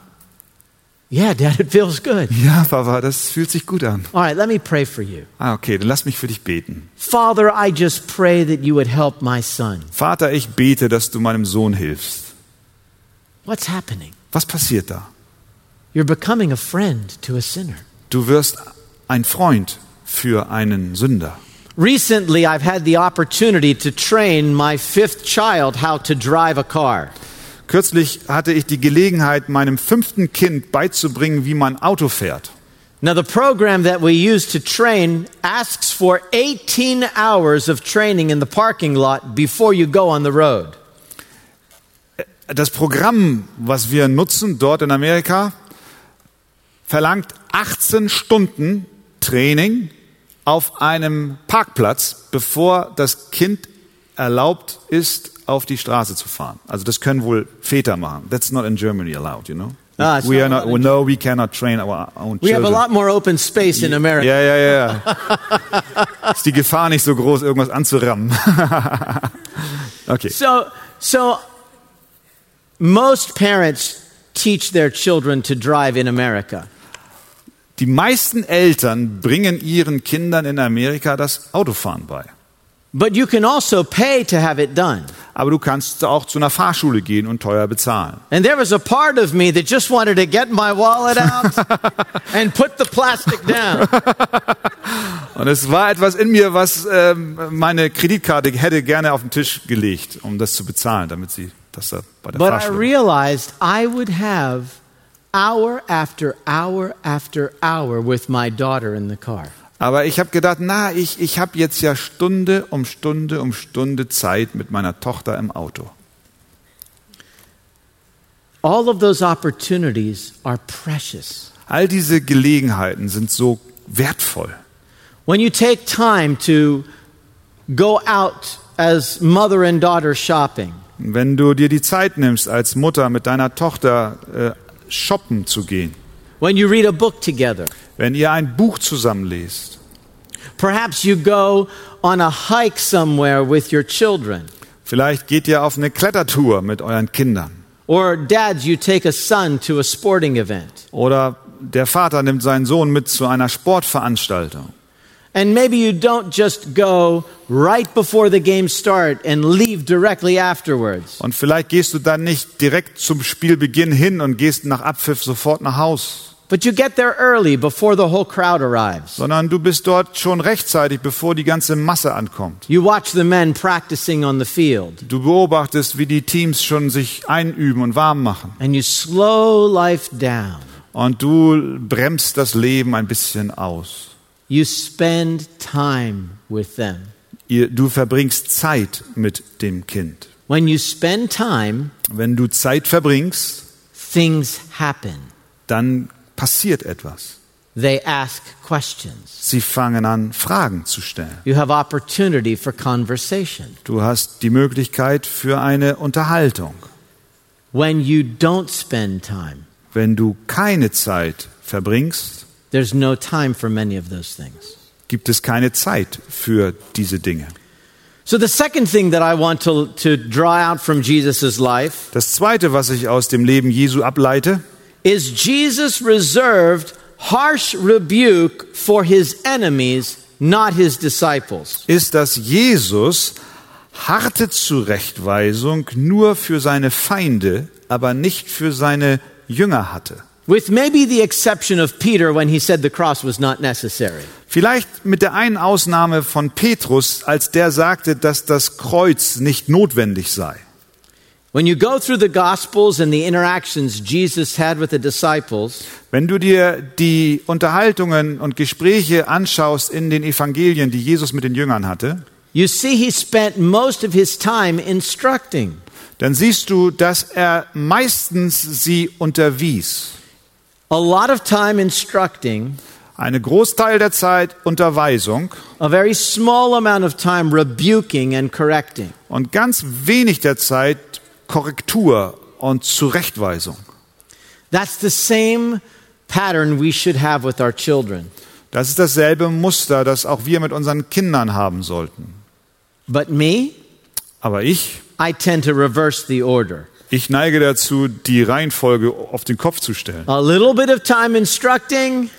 Yeah, [laughs] Dad, it feels good. Ja, Papa, das fühlt sich gut an. All right, let me pray for you. Ah, okay, dann lass mich für dich beten. Father, I just pray that you would help my son. Vater, ich bete, dass du meinem Sohn hilfst. What's happening? Was passiert da? You're becoming a friend to a sinner. Du wirst ein Freund für einen Sünder. Recently, I've had the opportunity to train my fifth child how to drive a car. Kürzlich hatte ich die Gelegenheit, meinem fünften Kind beizubringen, wie man Auto fährt. Now, the program that we use to train asks for 18 hours of training in the parking lot before you go on the road. Das Programm, was wir nutzen dort in Amerika, verlangt 18 Stunden Training auf einem Parkplatz, bevor das Kind erlaubt ist, auf die Straße zu fahren. Also das können wohl Väter machen. That's not in Germany allowed, you know. Ah, it's we are not, in no, we cannot train our own We have a children. lot more open space in America. Ja, ja, ja. Ist die Gefahr nicht so groß, irgendwas anzurammen. [laughs] okay. So, so most parents teach their children to drive in America. Die meisten Eltern bringen ihren Kindern in Amerika das Autofahren bei. But you can also pay to have it done. Aber du kannst auch zu einer Fahrschule gehen und teuer bezahlen. And there was a part of me that just wanted to get my wallet out [laughs] and put the plastic down. [laughs] Und es war etwas in mir, was ähm, meine Kreditkarte hätte gerne auf den Tisch gelegt, um das zu bezahlen, damit sie das da bei der But I Fahrschule. realized I would have hour after hour after hour with my daughter in the car. Aber ich habe gedacht, na, ich, ich habe jetzt ja Stunde um Stunde um Stunde Zeit mit meiner Tochter im Auto. All of those opportunities are precious. All diese Gelegenheiten sind so wertvoll. When you take time to go out as mother and daughter shopping, Wenn du dir die Zeit nimmst, als Mutter mit deiner Tochter äh, shoppen zu gehen, when you read a book together, wenn ihr ein Buch zusammen lest, perhaps you go on a hike somewhere with your children, vielleicht geht ihr auf eine Klettertour mit euren Kindern. Or dads, you take a son to a sporting event. oder der Vater nimmt seinen Sohn mit zu einer Sportveranstaltung. And maybe you don't just go right before the games start and leave directly afterwards. Und vielleicht gehst du dann nicht direkt zum Spielbeginn hin und gehst nach Abpfiff sofort nach Haus, But you get there early before the whole crowd arrives. sondern du bist dort schon rechtzeitig, bevor die ganze Masse ankommt. You watch the men practicing on the field Du beobachtest, wie die Teams schon sich einüben und warm machen. and you slow life down. Und du bremst das Leben ein bisschen aus. You spend time with them. Ihr, du verbringst Zeit mit dem Kind. When you spend time, Wenn du Zeit verbringst, things happen. dann passiert etwas. They ask questions. Sie fangen an, Fragen zu stellen. You have opportunity for conversation. Du hast die Möglichkeit für eine Unterhaltung. When you don't spend time, Wenn du keine Zeit verbringst, there's no time for many of those things. gibt es keine Zeit für diese Dinge. So, the second thing that I want to, to draw out from Jesus' life Das zweite, was ich aus dem Leben Jesu ableite, is Jesus reserved harsh rebuke for his enemies, not his disciples. ist, dass Jesus harte Zurechtweisung nur für seine Feinde, aber nicht für seine Jünger hatte. With maybe the exception of Peter when he said the cross was not necessary. Vielleicht mit der einen Ausnahme von Petrus, als der sagte, dass das Kreuz nicht notwendig sei. When you go through the Gospels and the interactions Jesus had with the disciples, Wenn du dir die Unterhaltungen und Gespräche anschaust in den Evangelien, die Jesus mit den Jüngern hatte, you see he spent most of his time instructing. dann siehst du, dass er meistens sie unterwies. A lot of time instructing, Eine Großteil der Zeit Unterweisung a very small amount of time rebuking and correcting. und ganz wenig der Zeit Korrektur und Zurechtweisung. That's the same pattern we should have with our children. Das ist dasselbe Muster, das auch wir mit unseren Kindern haben sollten. But me, Aber ich, I tend to reverse the order. Ich neige dazu, die Reihenfolge auf den Kopf zu stellen. A little bit of time instructing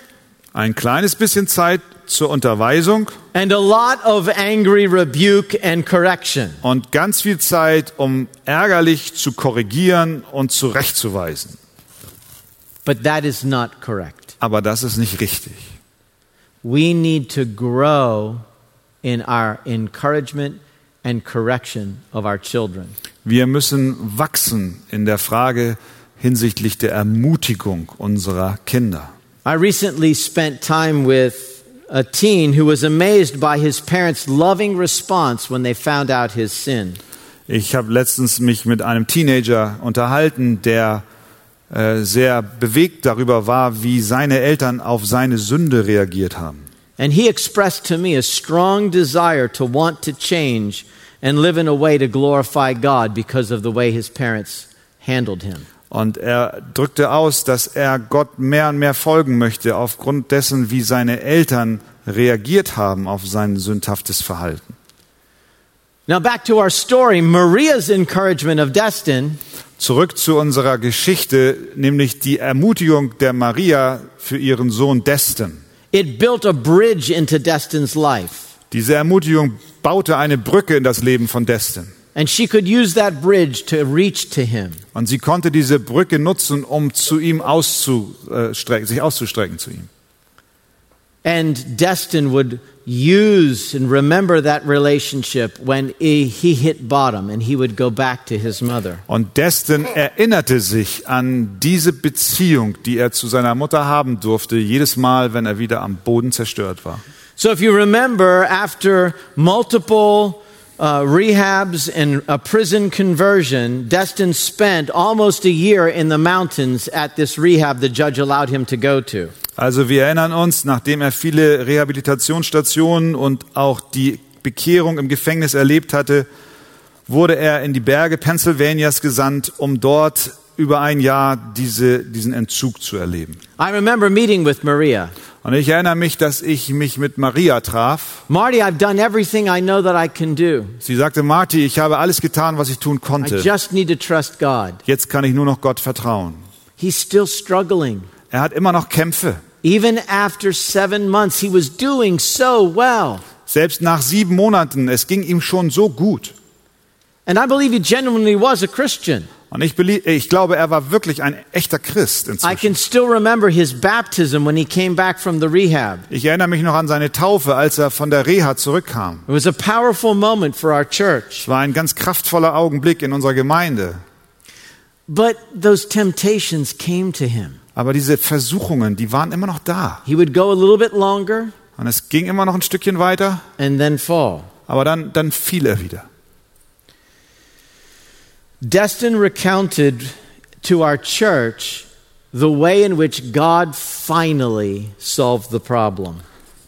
Ein kleines bisschen Zeit zur Unterweisung and a lot of angry rebuke and correction. und ganz viel Zeit, um ärgerlich zu korrigieren und zurechtzuweisen. But that is not correct. Aber das ist nicht richtig. We need to grow in our encouragement and correction of our children. Wir müssen wachsen in der Frage hinsichtlich der Ermutigung unserer Kinder. I recently spent time with a teen who was amazed by his parents' loving response when they found out his sin. Ich habe letztens mich mit einem Teenager unterhalten, der äh, sehr bewegt darüber war, wie seine Eltern auf seine Sünde reagiert haben. And he expressed to me a strong desire to want to change and live in a way to glorify God because of the way his parents handled him. Und er drückte aus, dass er Gott mehr und mehr folgen möchte aufgrund dessen, wie seine Eltern reagiert haben auf sein sündhaftes Verhalten. Now, back to our story Maria's encouragement of Destin Zurück zu unserer Geschichte, nämlich die Ermutigung der Maria für ihren Sohn Destin. it built a bridge into Destin's life. Diese Ermutigung baute eine Brücke in das Leben von Destin. And she could use that bridge to reach to him. Und sie konnte diese Brücke nutzen, um zu ihm auszustrecken, sich auszustrecken zu ihm. And Destin would use and remember that relationship when he he hit bottom and he would go back to his mother. Und Destin erinnerte sich an diese Beziehung, die er zu seiner Mutter haben durfte, jedes Mal, wenn er wieder am Boden zerstört war. So, if you remember, after multiple uh, rehabs and a prison conversion, Destin spent almost a year in the mountains at this rehab the judge allowed him to go to. Also wir erinnern uns, nachdem er viele Rehabilitationsstationen und auch die Bekehrung im Gefängnis erlebt hatte, wurde er in die Berge Pennsylvanias gesandt, um dort über ein Jahr diese, diesen Entzug zu erleben. I remember meeting with Maria. Und ich erinnere mich, dass ich mich mit Maria traf. Marty, I've done everything I know that I can do. Sie sagte, Marty, ich habe alles getan, was ich tun I konnte. just need to trust God. Jetzt kann ich nur noch Gott vertrauen. He's still struggling. Er hat immer noch Kämpfe. Even after seven months, he was doing so well. Selbst nach sieben Monaten, es ging ihm schon so gut. And I believe he genuinely was a Christian. Und ich, ich glaube, er war wirklich ein echter Christ I inzwischen. can still remember his baptism when he came back from the rehab. Ich erinnere mich noch an seine Taufe, als er von der Reha zurückkam. It was a powerful moment for our church. Es war ein ganz kraftvoller Augenblick in unserer Gemeinde. But those temptations came to him. Aber diese Versuchungen, die waren immer noch da. He would go a little bit longer Und es ging immer noch ein Stückchen weiter, and then fall. aber dann, dann fiel er wieder. Destin recounted to our church the way in which God finally solved the problem.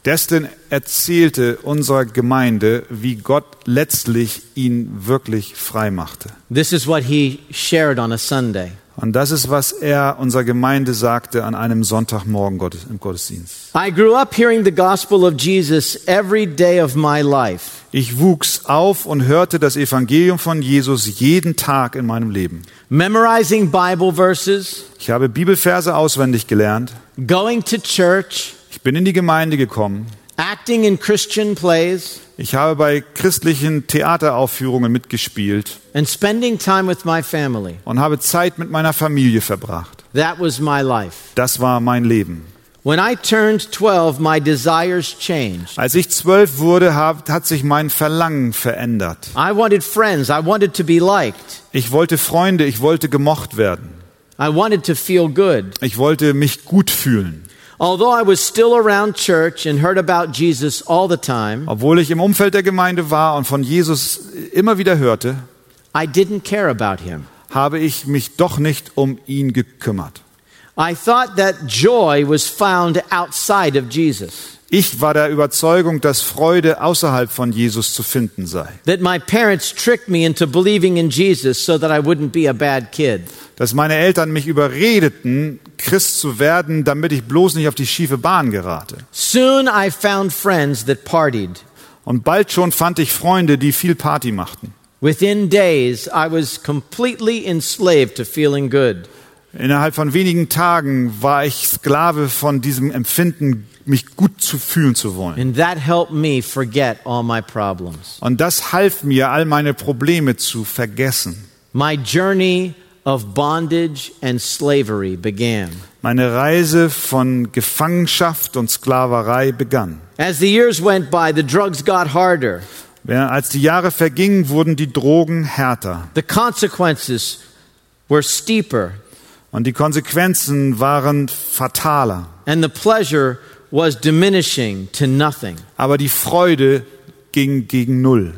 Destin erzählte unserer Gemeinde, wie Gott letztlich ihn wirklich frei machte. This is what he shared on a Sunday. Und das ist, was er unserer Gemeinde sagte an einem Sonntagmorgen im Gottesdienst. I grew up hearing the gospel of Jesus every day of my life. Ich wuchs auf und hörte das Evangelium von Jesus jeden Tag in meinem Leben. Memorizing Bible verses, Ich habe Bibelverse auswendig gelernt. going to church, Ich bin in die Gemeinde gekommen. Acting in Christian plays, Ich habe bei christlichen Theateraufführungen mitgespielt and spending time with my family. und habe Zeit mit meiner Familie verbracht. That was my life. Das war mein Leben. When I turned 12, my desires changed. Als ich zwölf wurde, hat sich mein Verlangen verändert. I wanted friends. I wanted to be liked. Ich wollte Freunde, ich wollte gemocht werden. I wanted to feel good. Ich wollte mich gut fühlen. Although I was still around church and heard about Jesus all the time, Obwohl ich im Umfeld der Gemeinde war und von Jesus immer wieder hörte, I didn't care about him. habe ich mich doch nicht um ihn gekümmert. I thought that joy was found outside of Jesus, Ich war der Überzeugung, dass Freude außerhalb von Jesus zu finden sei. that my parents tricked me into believing in Jesus so that I wouldn't be a bad kid. Dass meine Eltern mich überredeten, Christ zu werden, damit ich bloß nicht auf die schiefe Bahn gerate. Soon I found friends that partied. Und bald schon fand ich Freunde, die viel Party machten. Within days, I was completely enslaved to feeling good. Innerhalb von wenigen Tagen war ich Sklave von diesem Empfinden, mich gut zu fühlen zu wollen. And that helped me forget all my problems. Und das half mir, all meine Probleme zu vergessen. My journey of bondage and slavery began. Meine Reise von Gefangenschaft und Sklaverei begann. As the years went by, the drugs got harder. Als die Jahre vergingen, wurden die Drogen härter. The consequences were steeper, Und die Konsequenzen waren fataler. and the pleasure was diminishing to nothing. Aber die Freude ging gegen Null.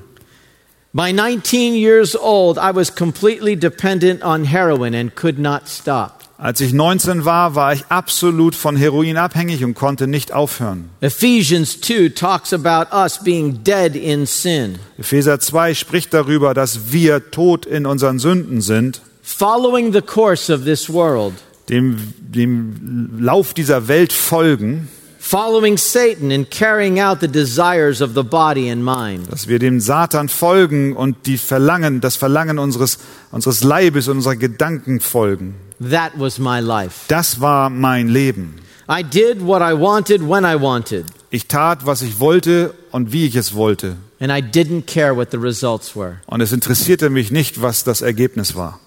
By 19 years old, I was completely dependent on heroin and could not stop. Als ich 19 war, war ich absolut von Heroin abhängig und konnte nicht aufhören. Ephesians 2 talks about us being dead in sin, Epheser 2 spricht darüber, dass wir tot in unseren Sünden sind, following the course of this world, dem, dem Lauf dieser Welt folgen, following Satan and carrying out the desires of the body and mind. dass wir dem Satan folgen und die Verlangen, das Verlangen unseres, unseres Leibes und unserer Gedanken folgen. That was my life. Das war mein Leben. I did what I wanted when I wanted, Ich tat, was ich wollte und wie ich es wollte. and I didn't care what the results were. Und es interessierte mich nicht, was das Ergebnis war.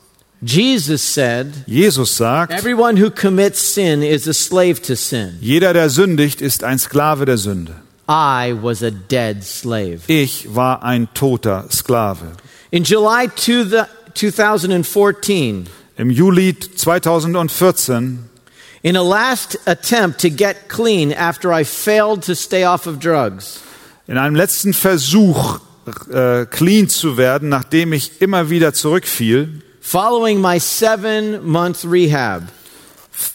Jesus said, Jesus sagt, Everyone who commits sin is a slave to sin. jeder, der sündigt, ist ein Sklave der Sünde. I was a dead slave. Ich war ein toter Sklave. In July two the- 2014, Im Juli 2014, in a last attempt to get clean after I failed to stay off of drugs, in einem letzten Versuch, äh, clean zu werden, nachdem ich immer wieder zurückfiel, following my seven month rehab,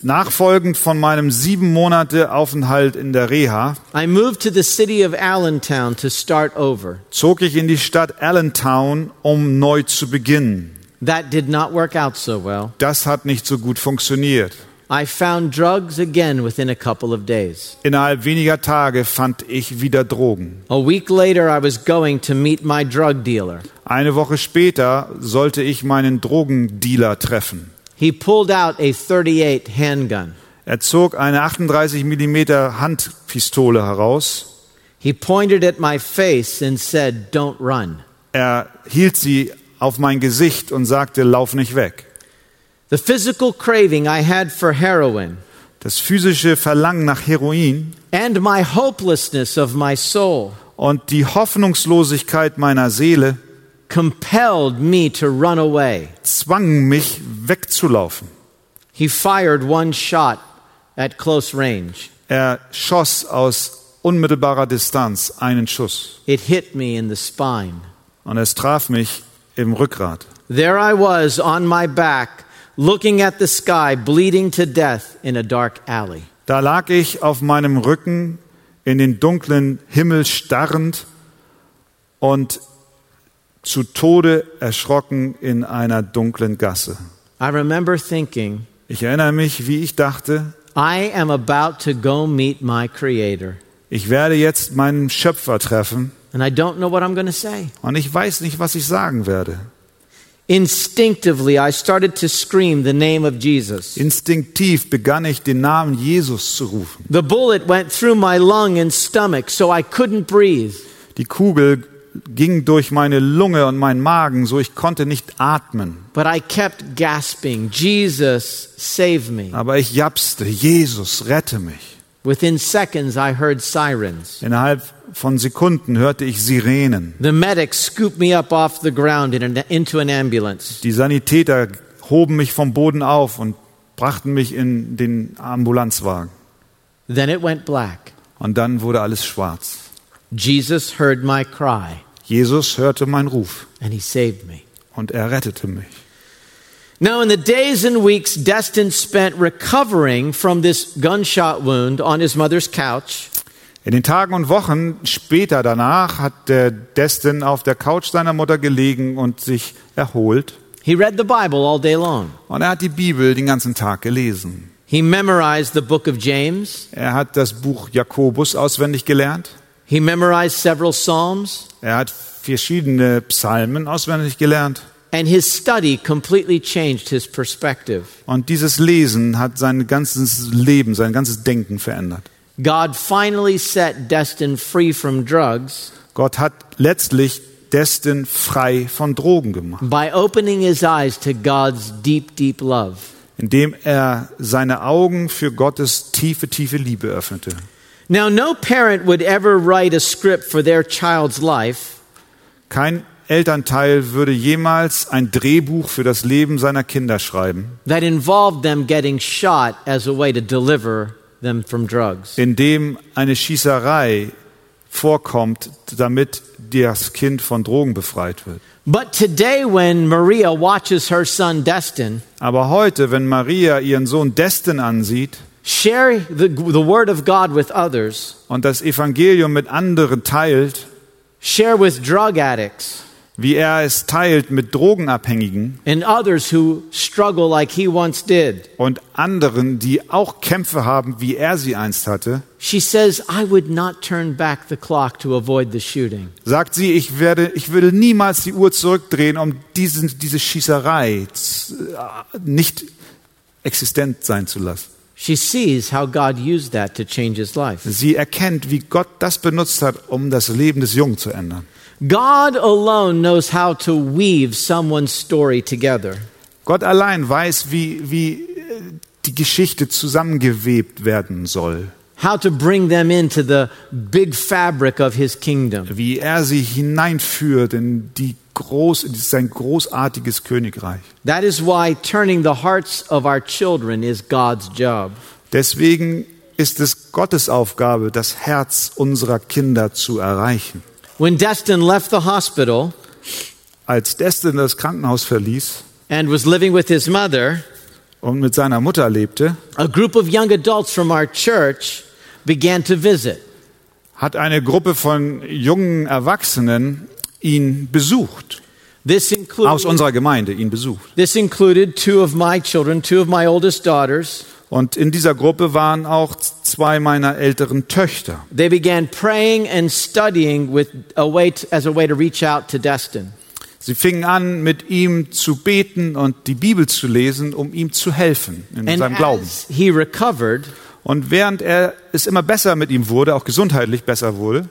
nachfolgend von meinem sieben Monate Aufenthalt in der Reha, I moved to the city of Allentown to start over. zog ich in die Stadt Allentown, um neu zu beginnen. That did not work out so well. Das hat nicht so gut funktioniert. I found drugs again within a couple of days. Innerhalb weniger Tage fand ich wieder Drogen. A week later, I was going to meet my drug dealer. Eine Woche später sollte ich meinen Drogendealer treffen. He pulled out a 38 handgun. Er zog eine 38 mm Handpistole heraus. He pointed at my face and said, Don't run. Er hielt sie auf mein Gesicht und sagte, lauf nicht weg. The physical craving I had for heroin Das physische Verlangen nach Heroin and my hopelessness of my soul und die Hoffnungslosigkeit meiner Seele compelled me to run away. zwangen mich wegzulaufen. He fired one shot at close range. Er schoss aus unmittelbarer Distanz einen Schuss It hit me in the spine. und es traf mich im Rückgrat. There I was on my back, looking at the sky, bleeding to death in a dark alley. Da lag ich auf meinem Rücken in den dunklen Himmel starrend und zu Tode erschrocken in einer dunklen Gasse. I remember thinking, Ich erinnere mich, wie ich dachte, I am about to go meet my Creator, ich werde jetzt meinen Schöpfer treffen and I don't know what I'm going to say. und ich weiß nicht, was ich sagen werde. Instinctively, I started to scream the name of Jesus. Instinktiv begann ich den Namen Jesus zu rufen. The bullet went through my lung and stomach, so I couldn't breathe. Die Kugel ging durch meine Lunge und meinen Magen, so ich konnte nicht atmen. But I kept gasping, Jesus, save me. Aber ich japste, Jesus, rette mich. Within seconds, I heard sirens. Innerhalb von Sekunden hörte ich Sirenen. The medics scooped me up off the ground in an, into an ambulance. Die Sanitäter hoben mich vom Boden auf und brachten mich in den Ambulanzwagen. Then it went black. Und dann wurde alles schwarz. Jesus heard my cry, Jesus hörte meinen Ruf and he saved me. und er rettete mich. Now, in the days and weeks Destin spent recovering from this gunshot wound on his mother's couch, In den Tagen und Wochen später danach hat der Destin auf der Couch seiner Mutter gelegen und sich erholt. he read the Bible all day long. Und er hat die Bibel den ganzen Tag gelesen. He memorized the book of James. Er hat das Buch Jakobus auswendig gelernt. He memorized several Psalms. Er hat verschiedene Psalmen auswendig gelernt. And his study completely changed his perspective. Und dieses Lesen hat sein ganzes Leben, sein ganzes Denken verändert. God finally set Destin free from drugs Gott hat letztlich Destin frei von Drogen gemacht, by opening his eyes to God's deep, deep love. indem er seine Augen für Gottes tiefe, tiefe Liebe öffnete. Now, no parent would ever write a script for their child's life Kein Elternteil würde jemals ein Drehbuch für das Leben seiner Kinder schreiben, that involved them getting shot as a way to deliver them from drugs. in dem eine Schießerei vorkommt, damit das Kind von Drogen befreit wird. But today, when Maria watches her son Destin Aber heute, wenn Maria ihren Sohn Destin ansieht share the, the word of God with others, und das Evangelium mit anderen teilt, share with drug addicts wie er es teilt mit Drogenabhängigen and others who struggle like he once did, und anderen, die auch Kämpfe haben, wie er sie einst hatte, she says, I would not turn back the clock to avoid the shooting. sagt sie, ich, werde, ich würde niemals die Uhr zurückdrehen, um diesen, diese Schießerei äh, nicht existent sein zu lassen. She sees how God used that to change his life. Sie erkennt, wie Gott das benutzt hat, um das Leben des Jungen zu ändern. God alone knows how to weave someone's story together. Gott allein weiß, wie, wie äh, die Geschichte zusammengewebt werden soll, how to bring them into the big fabric of his kingdom. wie er sie hineinführt in, die groß, in sein großartiges Königreich. That is why turning the hearts of our children is God's job. Deswegen ist es Gottes Aufgabe, das Herz unserer Kinder zu erreichen. When Destin left the hospital Als Destin das Krankenhaus verließ and was living with his mother, und mit seiner Mutter lebte, a group of young adults from our church began to visit. hat eine Gruppe von jungen Erwachsenen ihn besucht. This Aus included, unserer Gemeinde ihn besucht. this included two of my children, two of my oldest daughters. Und in dieser Gruppe waren auch zwei meiner älteren Töchter. They began praying and studying with a way to, as a way to reach out to Destin. Sie fingen an, mit ihm zu beten und die Bibel zu lesen, um ihm zu helfen in And seinem Glauben. he recovered, Und während er es immer besser mit ihm wurde, auch gesundheitlich besser wurde,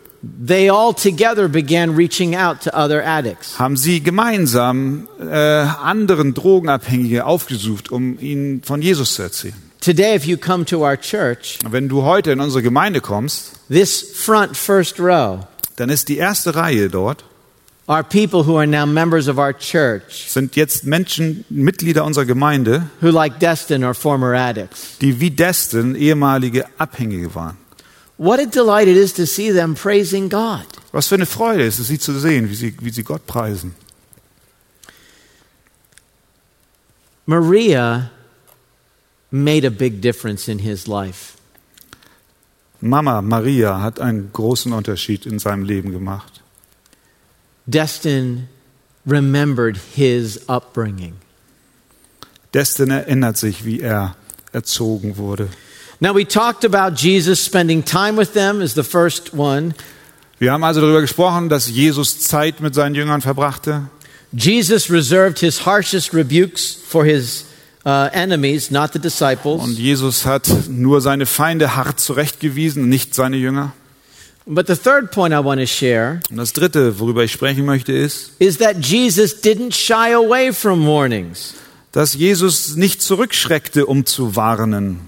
they all together began reaching out to other addicts. haben sie gemeinsam äh, anderen Drogenabhängige aufgesucht, um ihnen von Jesus zu erzählen. Today, if you come to our church, Wenn du heute in unsere Gemeinde kommst, this front first row dann ist die erste Reihe dort, are people who are now members of our church sind jetzt Menschen, Mitglieder unserer Gemeinde, who, like Destin, are former addicts. die wie Destin ehemalige Abhängige waren. What a delight it is to see them praising God. Was für eine Freude ist es, sie zu sehen, wie sie, wie sie Gott preisen. Maria made a big difference in his life. Mama Maria hat einen großen Unterschied in seinem Leben gemacht. Destin remembered his upbringing. Destin erinnert sich, wie er erzogen wurde. Now, we talked about Jesus spending time with them, is the first one. Wir haben also darüber gesprochen, dass Jesus Zeit mit seinen Jüngern verbrachte. Jesus reserved his harshest rebukes for his uh, enemies, not the disciples. Und Jesus hat nur seine Feinde hart zurechtgewiesen, nicht seine Jünger. But the third point I want to share Und das Dritte, worüber ich sprechen möchte, ist, is that Jesus didn't shy away from warnings. dass Jesus nicht zurückschreckte, um zu warnen.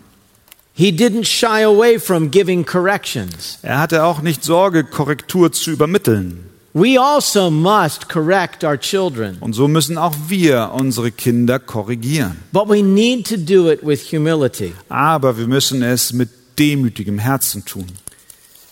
He didn't shy away from giving corrections. Er hatte auch nicht Sorge, Korrektur zu übermitteln. We also must correct our children, Und so müssen auch wir unsere Kinder korrigieren. but we need to do it with humility. Aber wir müssen es mit demütigem Herzen tun.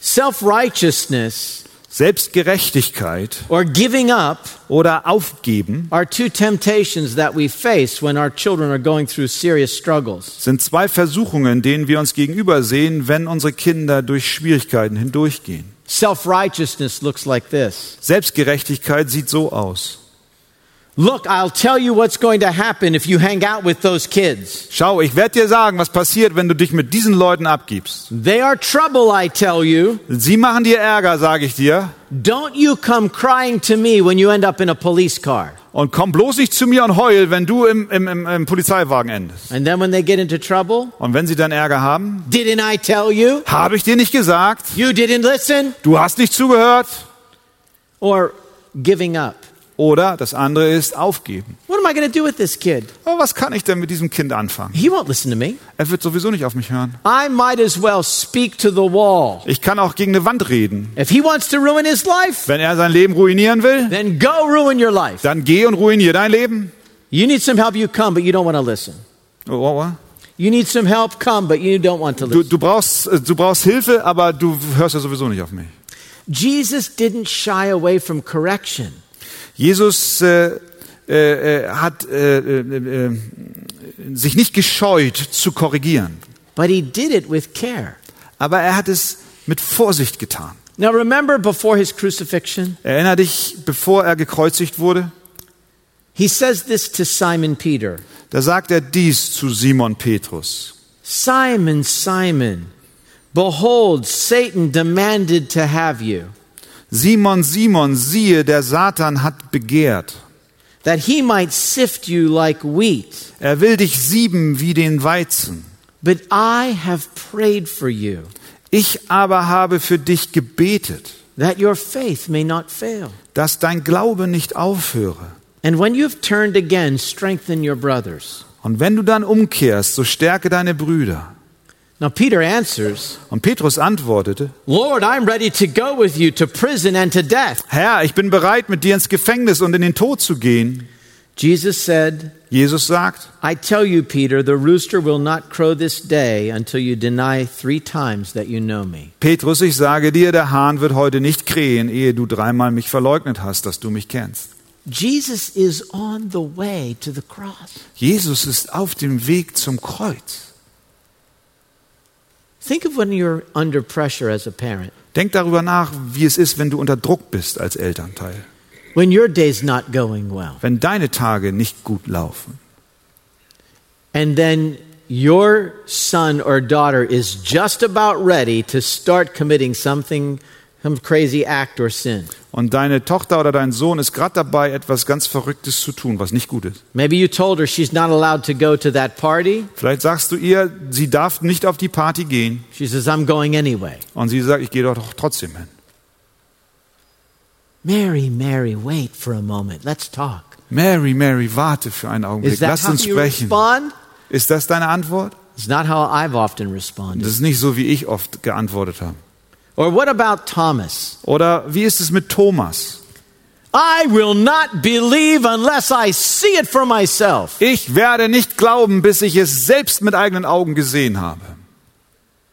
Self righteousness Selbstgerechtigkeit or giving up oder Aufgeben are two temptations that we face when our children are going through serious struggles. sind zwei Versuchungen, denen wir uns gegenüber sehen, wenn unsere Kinder durch Schwierigkeiten hindurchgehen. Self righteousness looks like this Selbstgerechtigkeit sieht so aus. Look, I'll tell you what's going to happen if you hang out with those kids. Schau, ich werde dir sagen, was passiert, wenn du dich mit diesen Leuten abgibst. They are trouble, I tell you. Sie machen dir Ärger, sage ich dir. Don't you come crying to me when you end up in a police car. Und komm bloß nicht zu mir und heul, wenn du im, im, im, im Polizeiwagen endest. And then when they get into trouble, Und wenn sie dann Ärger haben, didn't I tell you? habe ich dir nicht gesagt, You didn't listen? du hast nicht zugehört. Or giving up. Oder das andere ist aufgeben. What am I going to do with this kid? Aber was kann ich denn mit diesem Kind anfangen? He won't listen to me. Er wird sowieso nicht auf mich hören. I might as well speak to the wall. Ich kann auch gegen eine Wand reden. If he wants to ruin his life, Wenn er sein Leben ruinieren will, then go ruin your life. dann geh und ruinier dein Leben. You need some help, you come, but you don't want to listen. Oh, oh, oh. You need some help, come, but you don't want to Du, listen. du, brauchst, äh, du brauchst Hilfe, aber du hörst ja sowieso nicht auf mich. Jesus didn't shy away from correction. Jesus äh, äh, äh, hat äh, äh, äh, sich nicht gescheut zu korrigieren, But he did it with care. aber er hat es mit Vorsicht getan. Now remember before his crucifixion, Erinner dich, bevor er gekreuzigt wurde, he says this to Simon Peter da sagt er dies zu Simon Petrus. Simon, Simon, behold, Satan demanded to have you, Simon, Simon, siehe, der Satan hat begehrt. that he might sift you like wheat. Er will dich sieben wie den Weizen. But I have prayed for you, Ich aber habe für dich gebetet, that your faith may not fail. dass dein Glaube nicht aufhöre. And when you have turned again, strengthen your brothers. Und wenn du dann umkehrst, so stärke deine Brüder. Now Peter answers, Und Petrus antwortete, Lord, I'm ready to go with you to prison and to death. Herr, ich bin bereit, mit dir ins Gefängnis und in den Tod zu gehen. Jesus said, Jesus sagt, I tell you, Peter, the rooster will not crow this day until you deny three times that you know me. Petrus, ich sage dir, der Hahn wird heute nicht krähen, ehe du dreimal mich verleugnet hast, dass du mich kennst. Jesus is on the way to the cross. Jesus ist auf dem Weg zum Kreuz. Think of when you're under pressure as a parent, Denk darüber nach, wie es ist, wenn du unter Druck bist als Elternteil. when your day's not going well, Wenn deine Tage nicht gut laufen. and then your son or daughter is just about ready to start committing something, some crazy act or sin. Und deine Tochter oder dein Sohn ist gerade dabei, etwas ganz Verrücktes zu tun, was nicht gut ist. Maybe you told her she's not allowed to go to that party. Vielleicht sagst du ihr, sie darf nicht auf die Party gehen. She says, I'm going anyway. Und sie sagt, ich gehe doch trotzdem hin. Mary, Mary, wait for a moment. Let's talk. Mary, Mary, warte für einen Augenblick. Is that Lass uns sprechen. respond? Ist das deine Antwort? It's not how I've often responded. Das ist nicht so, wie ich oft geantwortet habe. Or what about Thomas? Oder wie ist es mit Thomas? I will not believe unless I see it for myself. Ich werde nicht glauben, bis ich es selbst mit eigenen Augen gesehen habe.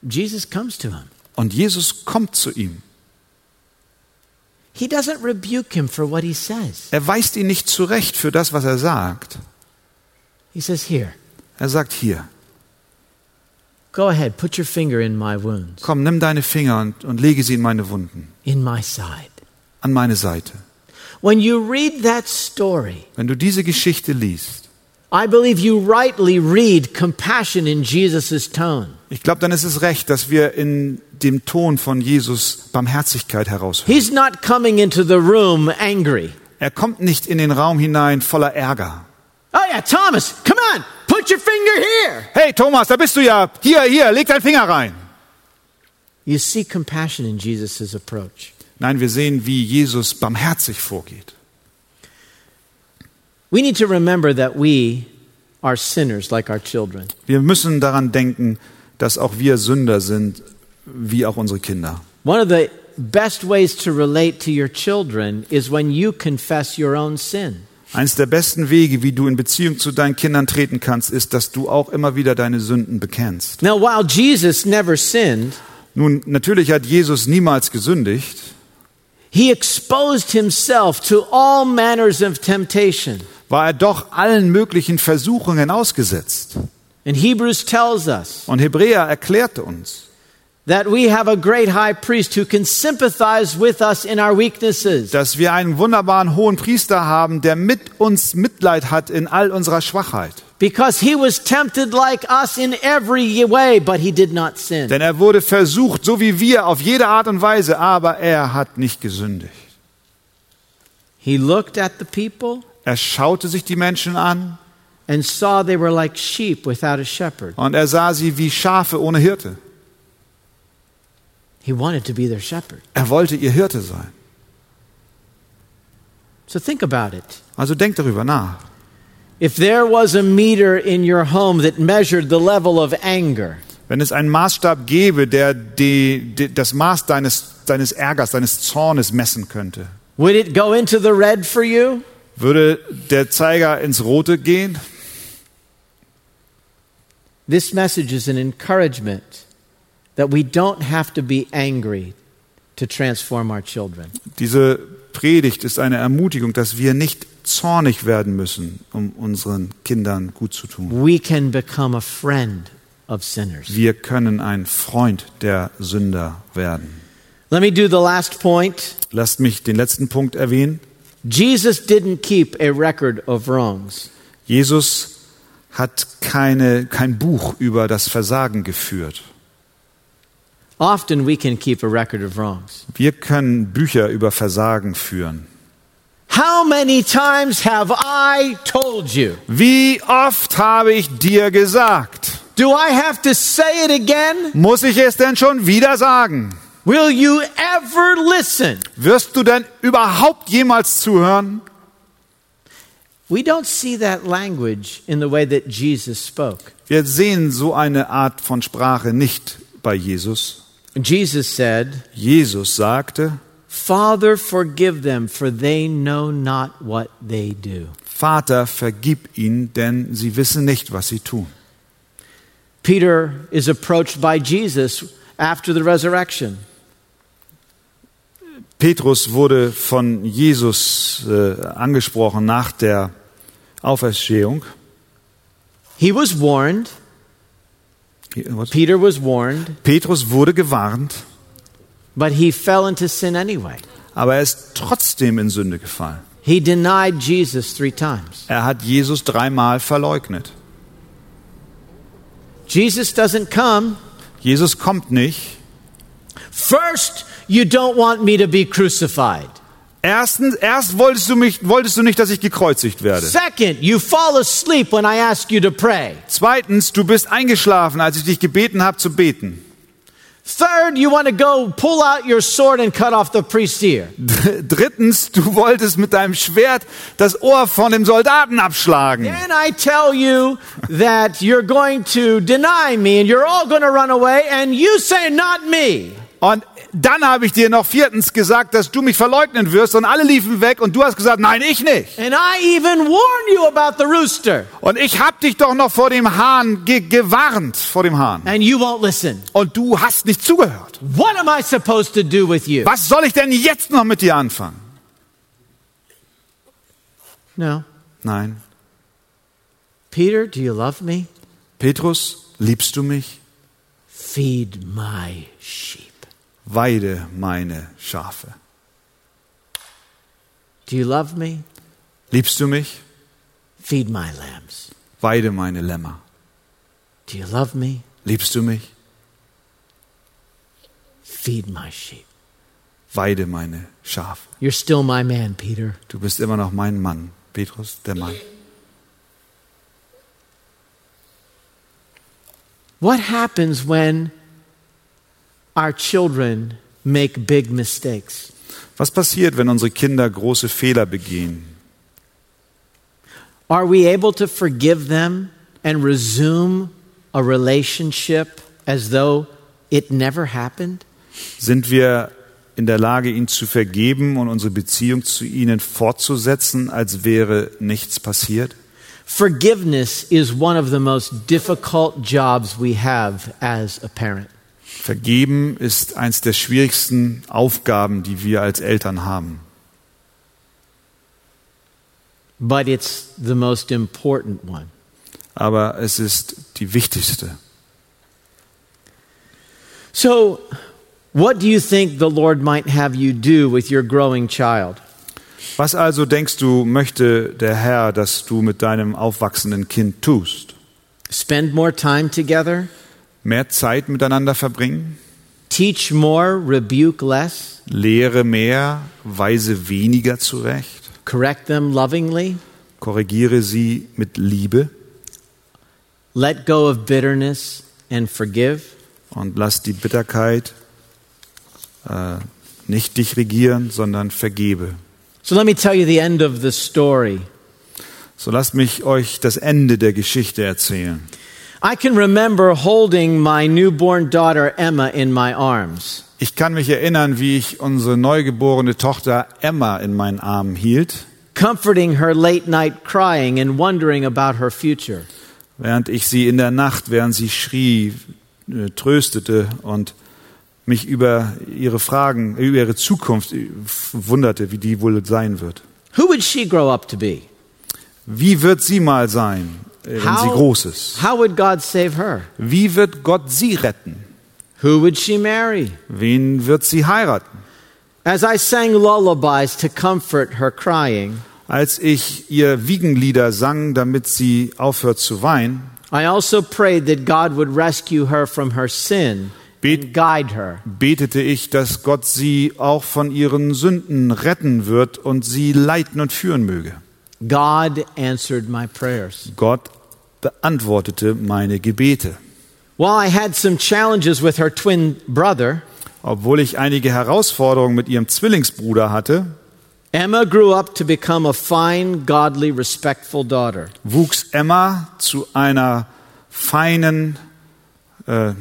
Jesus comes to him. Und Jesus kommt zu ihm. He doesn't rebuke him for what he says. Er weist ihn nicht zurecht für das, was er sagt. He says, Here, Er sagt hier, go ahead, put your finger in my wounds, komm, nimm deine Finger und, und lege sie in meine Wunden, in my side. an meine Seite. When you read that story, Wenn du diese Geschichte liest, I believe you rightly read compassion in Jesus' tone. Ich glaube, dann ist es recht, dass wir in dem Ton von Jesus Barmherzigkeit heraushören. He's not coming into the room angry. Er kommt nicht in den Raum hinein voller Ärger. Oh yeah, Thomas, come on, put your finger here. Hey Thomas, da bist du ja. Hier, hier, leg deinen Finger rein. You see compassion in Jesus' approach. Nein, wir sehen, wie Jesus barmherzig vorgeht. We need to remember that we are sinners like our children. Wir müssen daran denken, dass auch wir Sünder sind, wie auch unsere Kinder. One of the best ways to relate to your children is when you confess your own sin. Eines der besten Wege, wie du in Beziehung zu deinen Kindern treten kannst, ist, dass du auch immer wieder deine Sünden bekennst. Now, while Jesus never sinned, Nun, natürlich hat Jesus niemals gesündigt, he exposed himself to all manners of temptation. war er doch allen möglichen Versuchungen ausgesetzt. And Hebrews tells us Und Hebräer erklärte uns, dass wir einen wunderbaren hohen Priester haben, der mit uns Mitleid hat in all unserer Schwachheit. Because he was tempted like us in every way, but he did not sin. Denn er wurde versucht, so wie wir, auf jede Art und Weise, aber er hat nicht gesündigt. He looked at the people Er schaute sich die Menschen an and saw they were like sheep without a shepherd. und er sah sie wie Schafe ohne Hirte. He wanted to be their shepherd. Er wollte ihr Hirte sein. So think about it. Also denkt darüber nach. If there was a meter in your home that measured the level of anger, Wenn es einen Maßstab gäbe, der die, die, das Maß deines, deines Ärgers, deines Zornes messen könnte, would it go into the red for you? würde der Zeiger ins Rote gehen? This message is an encouragement that we don't have to be angry to transform our children. Diese Predigt ist eine Ermutigung, dass wir nicht zornig werden müssen, um unseren Kindern gut zu tun. We can become a friend of sinners. Wir können ein Freund der Sünder werden. Let me do the last point. Lasst mich den letzten Punkt erwähnen. Jesus didn't keep a record of wrongs. Jesus hat keine, kein Buch über das Versagen geführt. Often we can keep a record of wrongs. Wir können Bücher über Versagen führen. How many times have I told you? Wie oft habe ich dir gesagt? Do I have to say it again? Muss ich es denn schon wieder sagen? Will you ever listen? Wirst du denn überhaupt jemals zuhören? We don't see that language in the way that Jesus spoke. Wir sehen so eine Art von Sprache nicht bei Jesus. Jesus said, Jesus sagte, Father, forgive them, for they know not what they do. Vater, vergib ihnen, denn sie wissen nicht, was sie tun. Peter is approached by Jesus after the resurrection. Petrus wurde von Jesus äh, angesprochen nach der Auferstehung. He was warned? Peter was warned, Petrus wurde gewarnt, but he fell into sin anyway. aber er ist trotzdem in Sünde gefallen. He denied Jesus three times. Er hat Jesus dreimal verleugnet. Jesus doesn't come. Jesus kommt nicht. First, you don't want me to be crucified. Erstens, erst wolltest du, mich, wolltest du nicht, dass ich gekreuzigt werde. Second, you fall asleep when I ask you to pray. Zweitens, du bist eingeschlafen, als ich dich gebeten habe zu beten. Third, you want to go pull out your sword and cut off the priest's ear. [laughs] Drittens, du wolltest mit deinem Schwert das Ohr von dem Soldaten abschlagen. Then I tell you that you're going to deny me and you're all going to run away, and you say, Not me. Und dann habe ich dir noch viertens gesagt, dass du mich verleugnen wirst und alle liefen weg und du hast gesagt, nein, ich nicht. And I even warn you about the rooster, Und ich habe dich doch noch vor dem Hahn ge gewarnt, vor dem Hahn. and you won't listen. Und du hast nicht zugehört. What am I supposed to do with you? Was soll ich denn jetzt noch mit dir anfangen? No. Nein. Peter, do you love me? Petrus, liebst du mich? Feed my sheep. Weide meine Schafe. Do you love me? Liebst du mich? Feed my lambs. weide meine Lämmer. Do you love me? Liebst du mich? Feed my sheep. Weide meine Schafe. You're still my man, Peter. Du bist immer noch mein Mann, Petrus, der Mann. What happens when our children make big mistakes? Was passiert, wenn unsere Kinder große Fehler begehen? Are we able to forgive them and resume a relationship as though it never happened? Sind wir in der Lage, ihnen zu vergeben und unsere Beziehung zu ihnen fortzusetzen, als wäre nichts passiert? Forgiveness is one of the most difficult jobs we have as a parent. Vergeben ist eins der schwierigsten Aufgaben, die wir als Eltern haben. But it's the most important one. Aber es ist die wichtigste. So, what do you think the Lord might have you do with your growing child? Was also denkst du, möchte der Herr, dass du mit deinem aufwachsenden Kind tust? Spend more time together? Mehr Zeit miteinander verbringen? Teach more, rebuke less? Lehre mehr, weise weniger zurecht? Correct them lovingly? Korrigiere sie mit Liebe Let go of bitterness and forgive? und lass die Bitterkeit äh, nicht dich regieren, sondern vergebe. So let me tell you the end of the story. So lasst mich euch das Ende der Geschichte erzählen. I can remember holding my newborn daughter Emma in my arms. Ich kann mich erinnern, wie ich unsere neugeborene Tochter Emma in meinen Armen hielt, comforting her late night crying and wondering about her future. während ich sie in der Nacht, während sie schrie, äh, tröstete und mich über ihre Fragen, über ihre Zukunft äh, wunderte, wie die wohl sein wird. Who would she grow up to be? Wie wird sie mal sein, wenn sie groß ist? how would God save her? Wie wird Gott sie retten? Who would she marry? Wen wird sie heiraten? As I sang lullabies to comfort her crying, Als ich ihr Wiegenlieder sang, damit sie aufhört zu weinen, I also prayed that God would rescue her from her sin Bet- and guide her. betete ich, dass Gott sie auch von ihren Sünden retten wird und sie leiten und führen möge. God answered my prayers. Gott beantwortete meine Gebete. While I had some challenges with her twin brother, Obwohl ich einige Herausforderungen mit ihrem Zwillingsbruder hatte, Emma grew up to become a fine, godly, respectful daughter. wuchs Emma zu einer feinen, äh,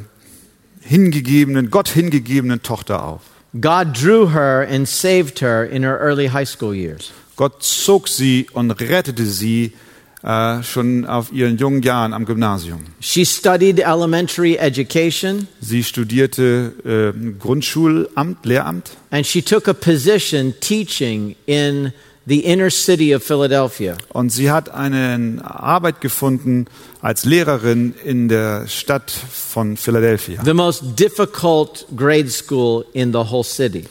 hingegebenen, Gott hingegebenen Tochter auf. God drew her and saved her in her early high school years. Gott zog sie und rettete sie äh, schon auf ihren jungen Jahren am Gymnasium. She studied elementary education Sie studierte äh, Grundschulamt, Lehramt and she took a position teaching in the inner city of Philadelphia. und sie hat eine Arbeit gefunden als Lehrerin in der Stadt von Philadelphia. the most difficult grade school in the whole city.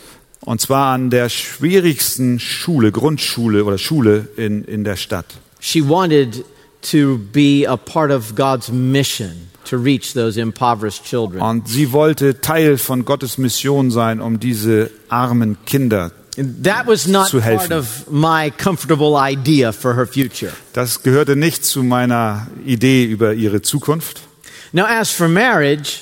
Und zwar an der schwierigsten Schule, Grundschule oder Schule in, in der Stadt. She wanted to be a part of God's mission to reach those impoverished children. Und sie wollte Teil von Gottes Mission sein, um diese armen Kinder. That was not Zu helfen. part of my comfortable idea for her future. Das gehörte nicht zu meiner Idee über ihre Zukunft. Now, as for marriage,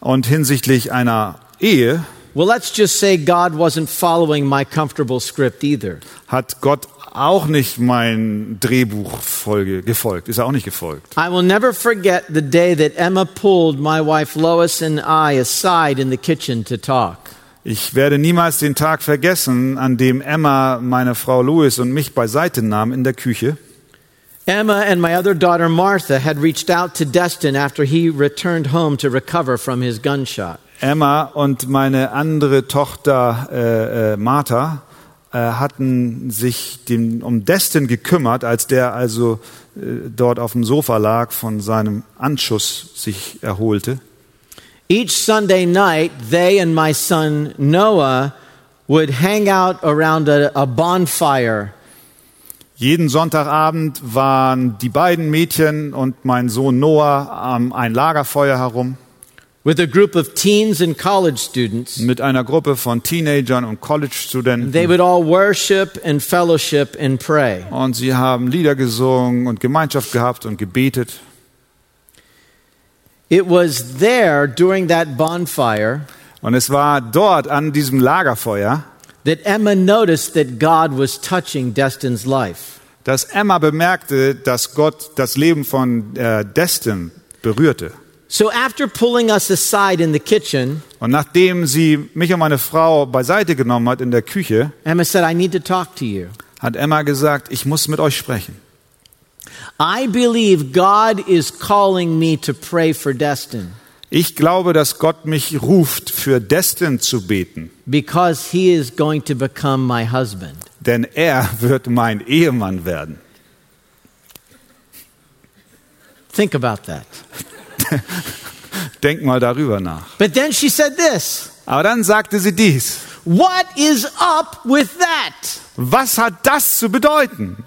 Und hinsichtlich einer Ehe well, let's just say God wasn't following my comfortable script either. hat Gott auch nicht mein Drehbuch folge, gefolgt, ist er auch nicht gefolgt. I will never forget the day that Emma pulled my wife Lois and I aside in the kitchen to talk. Ich werde niemals den Tag vergessen, an dem Emma meine Frau Louis und mich beiseite nahm in der Küche. Emma and my other daughter Martha had reached out to Destin after he returned home to recover from his gunshot. Emma und meine andere Tochter äh, äh, Martha äh, hatten sich dem, um Destin gekümmert, als der also äh, dort auf dem Sofa lag, von seinem Anschuss sich erholte. Each Sunday night, they and my son Noah would hang out around a, a bonfire Jeden Sonntagabend waren die beiden Mädchen und mein Sohn Noah am ein Lagerfeuer herum with a group of teens and college students. mit einer Gruppe von Teenagern und They College-Studenten. would all worship and fellowship and pray. Und sie haben Lieder gesungen und Gemeinschaft gehabt und gebetet. It was there during that bonfire Und es war dort an diesem Lagerfeuer, that Emma noticed that God was touching Destin's life. dass Emma bemerkte, dass Gott das Leben von äh, Destin berührte. So after pulling us aside in the kitchen, Und nachdem sie mich und meine Frau beiseite genommen hat in der Küche, Emma said, I need to talk to you. hat Emma gesagt, ich muss mit euch sprechen. I believe God is calling me to pray for Destin Ich glaube, dass Gott mich ruft, für Destin zu beten, because he is going to become my husband. denn er wird mein Ehemann werden. Think about that. [laughs] Denk mal darüber nach. But then she said this Aber dann sagte sie dies. What is up with that? Was hat das zu bedeuten?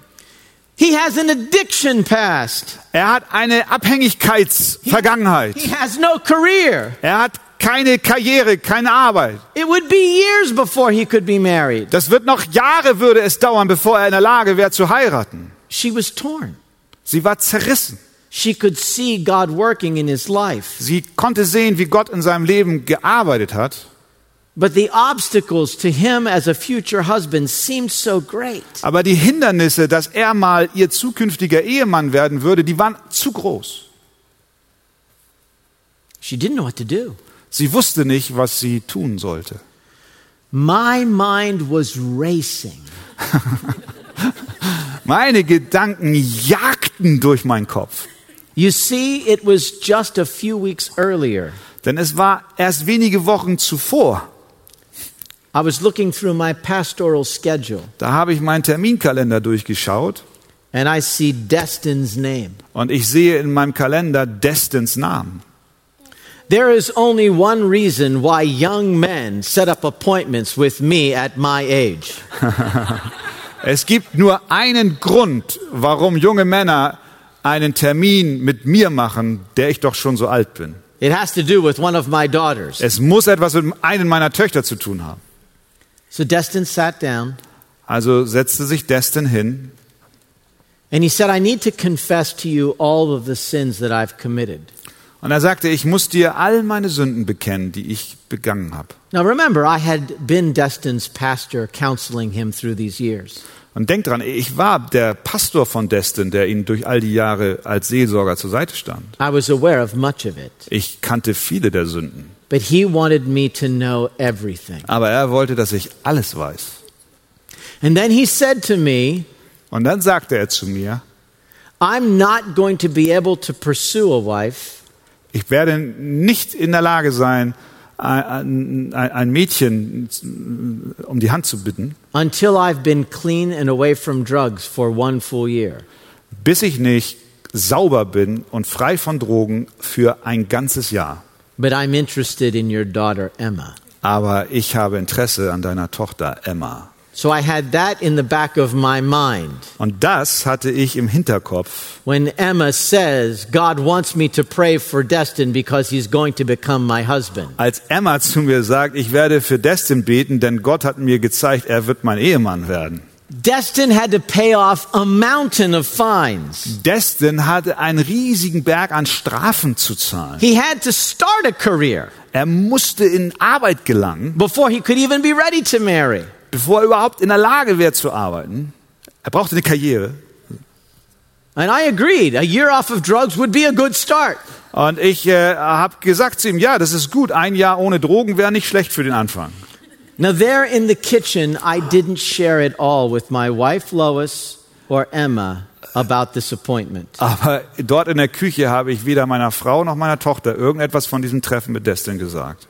He has an addiction past. Er hat eine Abhängigkeitsvergangenheit. He has no career. Er hat keine Karriere, keine Arbeit. It would be years before he could be married. Das wird noch Jahre würde es dauern, bevor er in der Lage wäre zu heiraten. She was torn. Sie war zerrissen. She could see God working in his life. Sie konnte sehen, wie Gott in seinem Leben gearbeitet hat. But the obstacles to him as a future husband seemed so great. Aber die Hindernisse, dass er mal ihr zukünftiger Ehemann werden würde, die waren zu groß. She didn't know what to do. Sie wusste nicht, was sie tun sollte. My mind was racing. [laughs] Meine Gedanken jagten durch meinen Kopf. You see, it was just a few weeks earlier. Denn es war erst wenige Wochen zuvor. I was looking through my pastoral schedule Da habe ich meinen Terminkalender durchgeschaut and I see Destin's name. und ich sehe in meinem Kalender Destins Namen. There is only one reason why young men set up appointments with me at my age. [laughs] Es gibt nur einen Grund, warum junge Männer einen Termin mit mir machen, der ich doch schon so alt bin. It has to do with one of my daughters. Es muss etwas mit einem meiner Töchter zu tun haben. So Destin sat down Also setzte sich Destin hin and he said, I need to confess to you all of the sins that I've committed. und er sagte, ich muss dir all meine Sünden bekennen, die ich begangen habe. Now remember, I had been Destin's pastor, counseling him through these years. Und denk dran, ich war der Pastor von Destin, der ihm durch all die Jahre als Seelsorger zur Seite stand. I was aware of much of it. Ich kannte viele der Sünden, But he wanted me to know everything. aber er wollte, dass ich alles weiß. And then he said to me, Und dann sagte er zu mir, I'm not going to be able to pursue a wife ich werde nicht in der Lage sein, ein, ein, Mädchen um die Hand zu bitten, until I've been clean and away from drugs for one full year. bis ich nicht sauber bin und frei von Drogen für ein ganzes Jahr. But I'm interested in your daughter, Emma. Aber ich habe Interesse an deiner Tochter Emma. So I had that in the back of my mind. Und das hatte ich im Hinterkopf, When Emma says, God wants me to pray for Destin because he's going to become my husband. als Emma zu mir sagt, ich werde für Destin beten, denn Gott hat mir gezeigt, er wird mein Ehemann werden. Destin had to pay off a mountain of fines. Destin hatte einen riesigen Berg an Strafen zu zahlen. He had to start a career Er musste in Arbeit gelangen, before he could even be ready to marry. Bevor er überhaupt in der Lage wäre zu arbeiten. Er brauchte eine Karriere. And I agreed. A year off of drugs would be a good start. Und ich äh, habe gesagt zu ihm, ja, das ist gut. Ein Jahr ohne Drogen wäre nicht schlecht für den Anfang. Now, there in the kitchen, I didn't share it all with my wife Lois or Emma about this appointment. Aber dort in der Küche habe ich weder meiner Frau noch meiner Tochter irgendetwas von diesem Treffen mit Destin gesagt.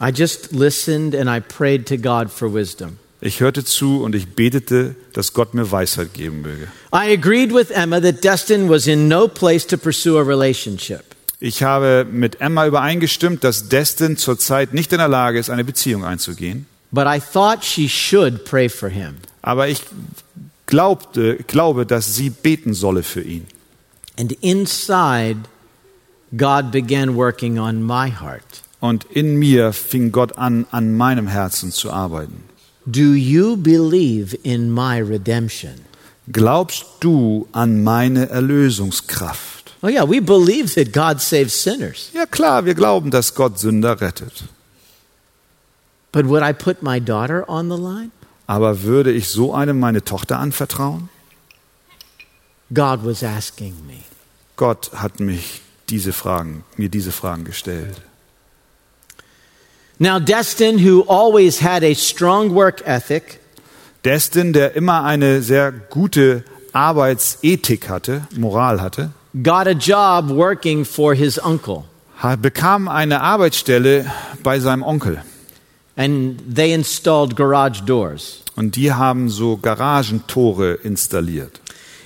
I just listened and I prayed to God for wisdom. Ich hörte zu und ich betete, dass Gott mir Weisheit geben möge. I agreed with Emma that Destin was in no place to pursue a relationship. Ich habe mit Emma übereingestimmt, dass Destin zurzeit nicht in der Lage ist, eine Beziehung einzugehen. But I thought she should pray for him. Aber ich glaubte, glaube, dass sie beten solle für ihn. And inside, God began working on my heart. Und in mir fing Gott an, an meinem Herzen zu arbeiten. Do you believe in my redemption? Glaubst du an meine Erlösungskraft? Oh, yeah, we believe that God saves sinners. Ja klar, wir glauben, dass Gott Sünder rettet. But would I put my daughter on the line? Aber würde ich so einem meine Tochter anvertrauen? God was asking me. Gott hat mich diese Fragen, mir diese Fragen gestellt. Now, Destin, who always had a strong work ethic, Destin, der immer eine sehr gute Arbeitsethik hatte, Moral hatte, got a job working for his uncle. bekam eine Arbeitsstelle bei seinem Onkel. And they installed garage doors. Und die haben so Garagentore installiert.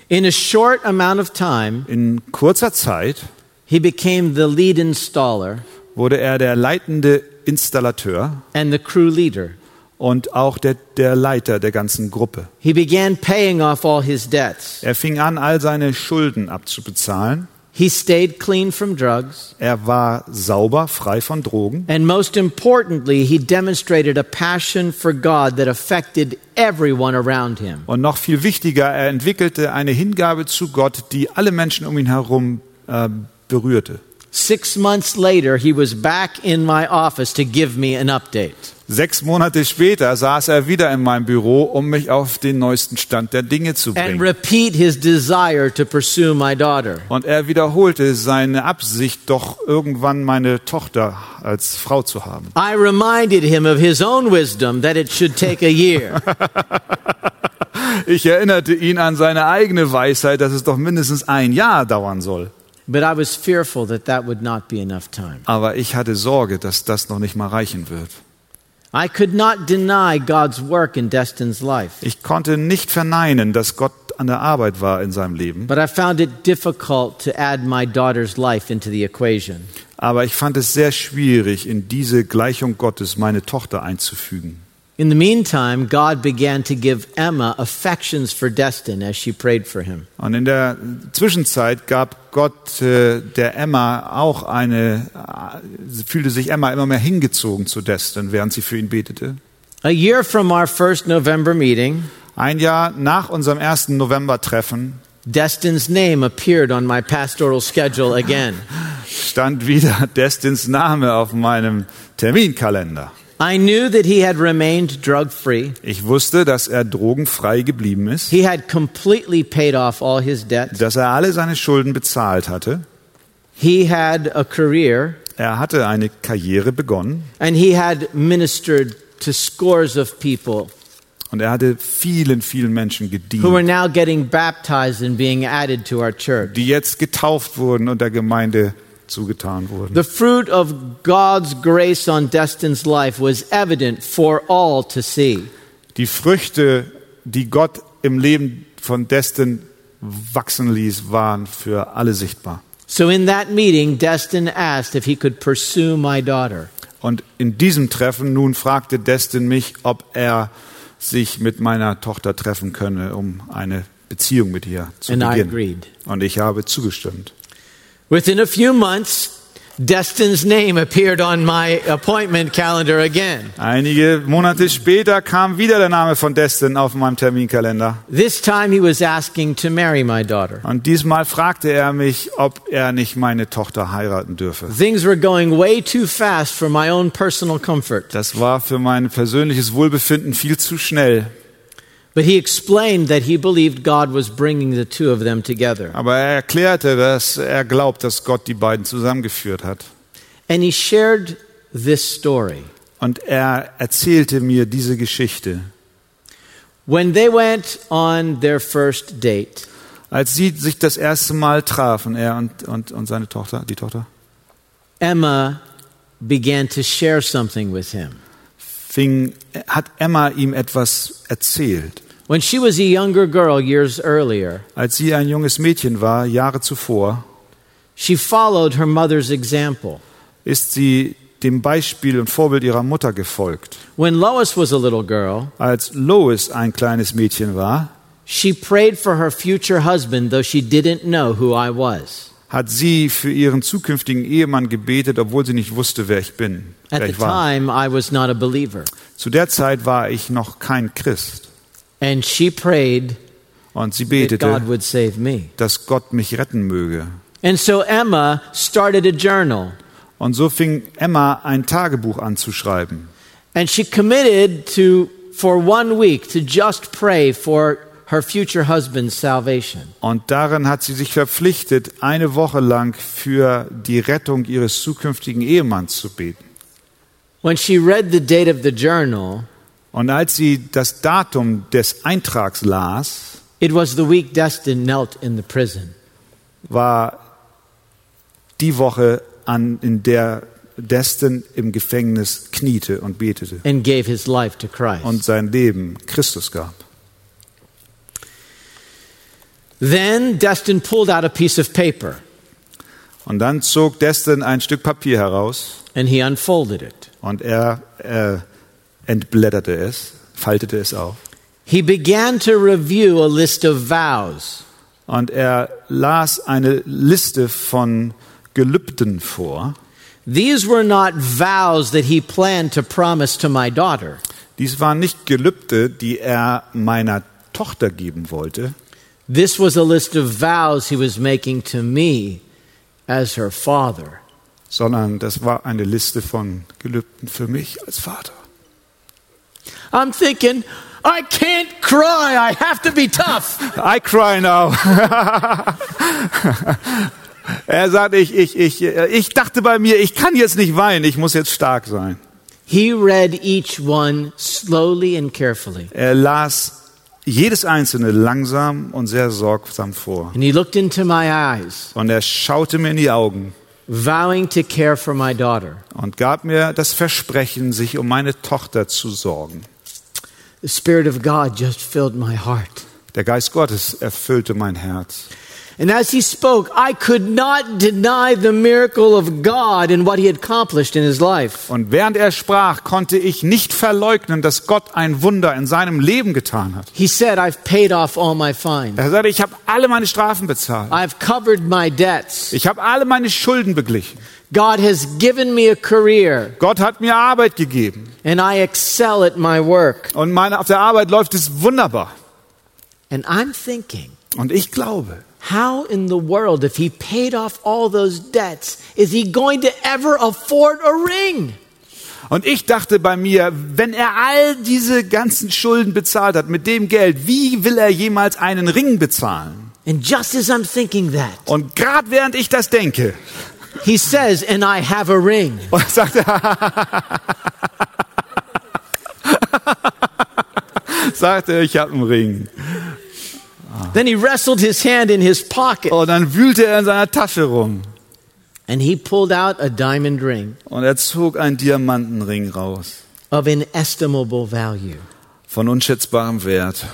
In a short amount of time, In kurzer Zeit he became the lead installer wurde er der leitende Installateur and the crew leader. und auch der, der Leiter der ganzen Gruppe. He began paying off all his debts. Er fing an, all seine Schulden abzubezahlen. He stayed clean from drugs. Er war sauber, frei von Drogen. And most importantly, he demonstrated a passion for God that affected everyone around him. Und noch viel wichtiger, er entwickelte eine Hingabe zu Gott, die alle Menschen um ihn herum äh, berührte. Six months later, he was back in my office to give me an update. Sechs Monate später saß er wieder in meinem Büro, um mich auf den neuesten Stand der Dinge zu and bringen. repeat his desire to pursue my daughter. Und er wiederholte seine Absicht, doch irgendwann meine Tochter als Frau zu haben. I reminded him of his own wisdom that it should take a year. [laughs] Ich erinnerte ihn an seine eigene Weisheit, dass es doch mindestens ein Jahr dauern soll. But I was fearful that that would not be enough time. Aber ich hatte Sorge, dass das noch nicht mal reichen wird. I could not deny God's work in Destin's life, Ich konnte nicht verneinen, dass Gott an der Arbeit war in seinem Leben. but I found it difficult to add my daughter's life into the equation. Aber ich fand es sehr schwierig, in diese Gleichung Gottes meine Tochter einzufügen. In the meantime, God began to give Emma affections for Destin as she prayed for him. Und in der Zwischenzeit gab Gott äh, der Emma auch eine, äh, fühlte sich Emma immer mehr hingezogen zu Destin, während sie für ihn betete. A year from our first November meeting, Ein Jahr nach unserem ersten November-Treffen Destin's name appeared on my pastoral schedule again. stand wieder [laughs] Destins Name auf meinem Terminkalender. I knew that he had remained drug free. Ich wusste, dass er drogenfrei geblieben ist, He had completely paid off all his debts. dass er alle seine Schulden bezahlt hatte. He had a career Er hatte eine Karriere begonnen and he had ministered to scores of people und er hatte vielen, vielen Menschen who gedient, now getting baptized and being added to our church. die jetzt getauft wurden und der Gemeinde zugetan wurden. The fruit of God's grace on Destin's life was evident for all to see. Die Früchte, die Gott im Leben von Destin wachsen ließ, waren für alle sichtbar. So in that meeting, Destin asked if he could pursue my daughter. Und in diesem Treffen nun fragte Destin mich, ob er sich mit meiner Tochter treffen könne, um eine Beziehung mit ihr zu And I beginnen. agreed. Und ich habe zugestimmt. Within a few months, Destin's name appeared on my appointment calendar again. Einige Monate später kam wieder der Name von Destin auf meinem Terminkalender. This time he was asking to marry my daughter. Und diesmal fragte er mich, ob er nicht meine Tochter heiraten dürfe. Things were going way too fast for my own personal comfort. Das war für mein persönliches Wohlbefinden viel zu schnell. But he explained that he believed God was bringing the two of them together. Aber er erklärte, dass er glaubt, dass Gott die beiden zusammengeführt hat. And he shared this story. Und er erzählte mir diese Geschichte. When they went on their first date, Als sie sich das erste Mal trafen, er und, und, und seine Tochter, die Tochter, Emma began to share something with him. fing, hat Emma ihm etwas erzählt. When she was a younger girl years earlier, Als sie ein junges Mädchen war, Jahre zuvor, she followed her mother's example. ist sie dem Beispiel und Vorbild ihrer Mutter gefolgt. When Lois was a little girl, Als Lois ein kleines Mädchen war, she prayed for her future husband, though she didn't know who I was. hat sie für ihren zukünftigen Ehemann gebetet, obwohl sie nicht wusste, wer ich bin, At the time, I was not a believer. Zu der Zeit war ich noch kein Christ. And she prayed Und sie that betete, God would save me. dass Gott mich retten möge. And so Emma started a journal. Und so fing Emma ein Tagebuch an zu schreiben. And she committed to, for one week, to just pray for her future husband's salvation. Und darin hat sie sich verpflichtet, eine Woche lang für die Rettung ihres zukünftigen Ehemanns zu beten. When she read the date of the journal, Und als sie das Datum des Eintrags las, it was the week Destin knelt in the prison. war die Woche an, in der Destin im Gefängnis kniete und betete and gave his life to Christ. und sein Leben Christus gab. then Destin pulled out a piece of paper Und dann zog Destin ein Stück Papier heraus and he unfolded it. und er äh, entblätterte es, faltete es auf. He began to review a list of vows. Und er las eine Liste von Gelübden vor. These were not vows that he planned to promise to my daughter. Dies waren nicht Gelübde, die er meiner Tochter geben wollte. This was a list of vows he was making to me as her father. sondern das war eine Liste von Gelübden für mich als Vater. I'm thinking, I can't cry. I have to be tough. [laughs] I cry now. [laughs] er sagt, ich, ich, ich, ich dachte bei mir, ich kann jetzt nicht weinen, ich muss jetzt stark sein. He read each one slowly and carefully. Er las jedes einzelne langsam und sehr sorgsam vor. And he looked into my eyes, Und er schaute mir in die Augen vowing to care for my daughter. und gab mir das Versprechen, sich um meine Tochter zu sorgen. The Spirit of God just filled my heart. Der Geist Gottes erfüllte mein Herz. And as he spoke, I could not deny the miracle of God and what he had accomplished in his life. Und während er sprach, konnte ich nicht verleugnen, dass Gott ein Wunder in seinem Leben getan hat. He said, I've paid off all my fines. Er sagte, ich habe alle meine Strafen bezahlt. I've covered my debts. Ich habe alle meine Schulden beglichen. God has given me a career Gott hat mir Arbeit gegeben. and I excel at my work. Und meine, auf der Arbeit läuft es wunderbar. And I'm thinking, Und ich glaube, how in the world, if he paid off all those debts, is he going to ever afford a ring? und ich dachte bei mir, wenn er all diese ganzen Schulden bezahlt hat mit dem Geld, wie will er jemals einen Ring bezahlen? And just as I'm thinking that, Und gerade während ich das denke, he says, and I have a ring. [laughs] und sagt er, [laughs] sagte er, ich habe einen Ring. Then he wrestled his hand in his pocket Und dann wühlte er in seiner Tasche rum. and he pulled out a diamond ring Und er zog einen Diamantenring raus. of inestimable value. Von unschätzbarem Wert.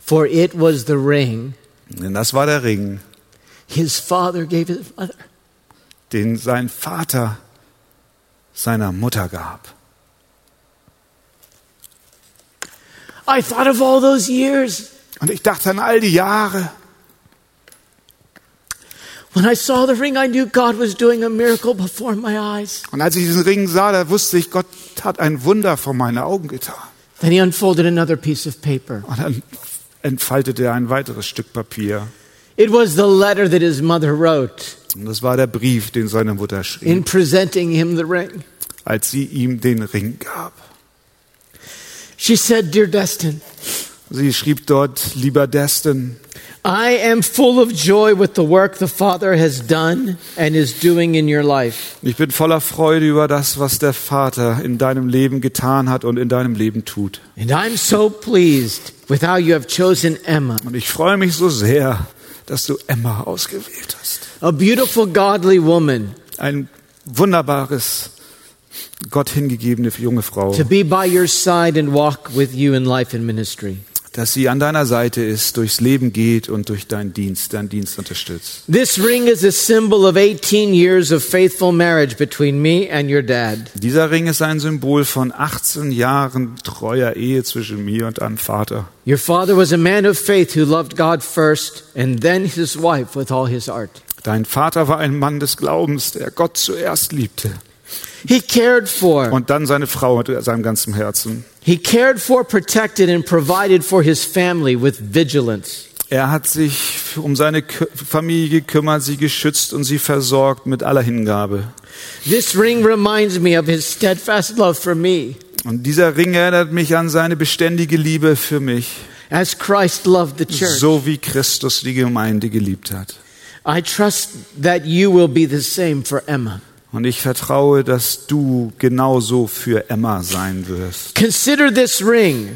For it was the ring Denn das war der Ring, his father gave his mother. den sein Vater seiner Mutter gab. I thought of all those years Und ich dachte an all die Jahre. when I saw the ring, I knew God was doing a miracle before my eyes. Und als ich diesen Ring sah, da wusste ich, Gott hat ein Wunder vor meine Augen getan. Then he unfolded another piece of paper. Und dann entfaltete er ein weiteres Stück Papier. It was the letter that his mother wrote Und das war der Brief, den seine Mutter in schrieb, presenting him the ring. als sie ihm den Ring gab. She said, Dear Destin, Sie schrieb dort, lieber Destin, I am full of joy with the work the Father has done and is doing in your life. ich bin voller Freude über das, was der Vater in deinem Leben getan hat und in deinem Leben tut. And I'm so pleased with how you have chosen Emma, Und ich freue mich so sehr, dass du Emma ausgewählt hast. a beautiful, godly woman, Ein wunderbares, Gott hingegebene junge Frau, to be by your side and walk with you in life and ministry. Dass sie an deiner Seite ist, durchs Leben geht und durch deinen Dienst, deinen Dienst unterstützt. This ring is a symbol of 18 years of faithful marriage between me and your dad. Dieser Ring ist ein Symbol von 18 Jahren treuer Ehe zwischen mir und deinem Vater. Your father was a man of faith who loved God first and then his wife with all his heart. Dein Vater war ein Mann des Glaubens, der Gott zuerst liebte He cared for, und dann seine Frau mit seinem ganzen Herzen. he cared for, protected and provided for his family with vigilance. Er hat sich um seine Familie gekümmert, sie geschützt und sie versorgt mit aller Hingabe. This ring reminds me of his steadfast love for me Und dieser Ring erinnert mich an seine beständige Liebe für mich, as Christ loved the church. so wie Christus die Gemeinde geliebt hat. I trust that you will be the same for Emma. Und ich vertraue, dass du genauso für Emma sein wirst. Consider this ring,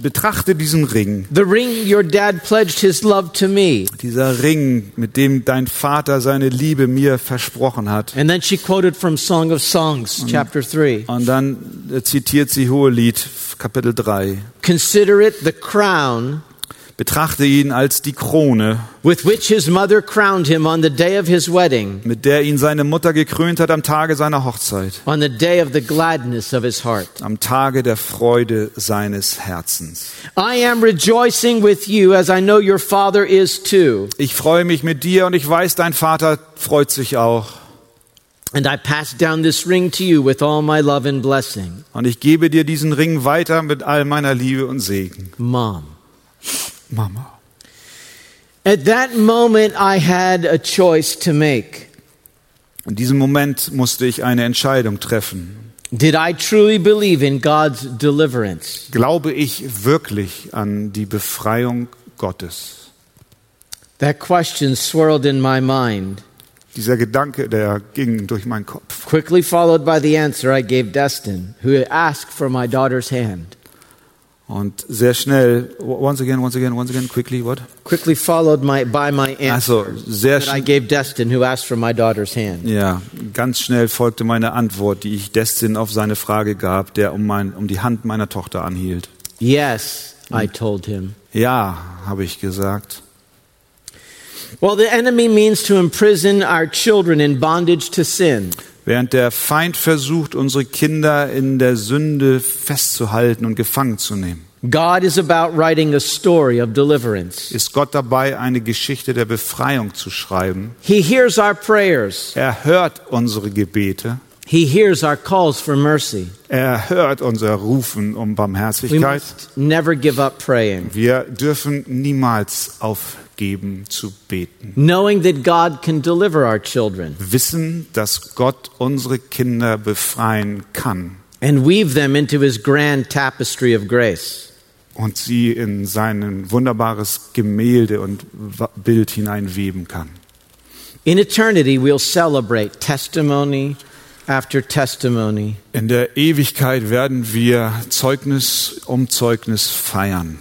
Betrachte diesen Ring, the ring your dad pledged his love to me. dieser Ring, mit dem dein Vater seine Liebe mir versprochen hat. And then she quoted from Song of Songs, chapter 3. Und dann zitiert sie Hohelied, Kapitel 3. Consider it the crown Betrachte ihn als die Krone, with which his mother crowned him on the day of his wedding, mit der ihn seine Mutter gekrönt hat am Tage seiner Hochzeit, on the day of the gladness of his heart. am Tage der Freude seines Herzens. I am rejoicing with you as I know your father is too. Ich freue mich mit dir und ich weiß, dein Vater freut sich auch. And I pass down this ring to you with all my love and blessing. Und ich gebe dir diesen Ring weiter mit all meiner Liebe und Segen. Mom. Mama. At that moment, I had a choice to make. In diesem Moment musste ich eine Entscheidung treffen. Did I truly believe in God's deliverance? Glaube ich wirklich an die Befreiung Gottes? That question swirled in my mind, Dieser Gedanke, der ging durch meinen Kopf. quickly followed by the answer I gave Destin, who asked for my daughter's hand. Und sehr schnell, once again, once again, once again, quickly, what? Quickly followed my, by my Also, answer sehr that I gave Destin, who asked for my daughter's hand. Ja, ganz schnell folgte meine Antwort, die ich Destin auf seine Frage gab, der um, mein, um die Hand meiner Tochter anhielt. Yes, I told him. Ja, habe ich gesagt. Well, the enemy means to imprison our children in bondage to sin. Während der Feind versucht, unsere Kinder in der Sünde festzuhalten und gefangen zu nehmen, God is about writing a story of deliverance. ist Gott dabei, eine Geschichte der Befreiung zu schreiben. He hears our prayers. Er hört unsere Gebete. He hears our calls for mercy. Er hört unser Rufen um We Barmherzigkeit. must never give up praying, Wir dürfen niemals aufgeben zu beten. knowing that God can deliver our children Wissen, dass Gott unsere Kinder befreien kann and weave them into his grand tapestry of grace. und sie in sein wunderbares Gemälde und Bild hineinweben kann. In eternity, we'll celebrate testimony after testimony In der Ewigkeit werden wir Zeugnis um Zeugnis feiern.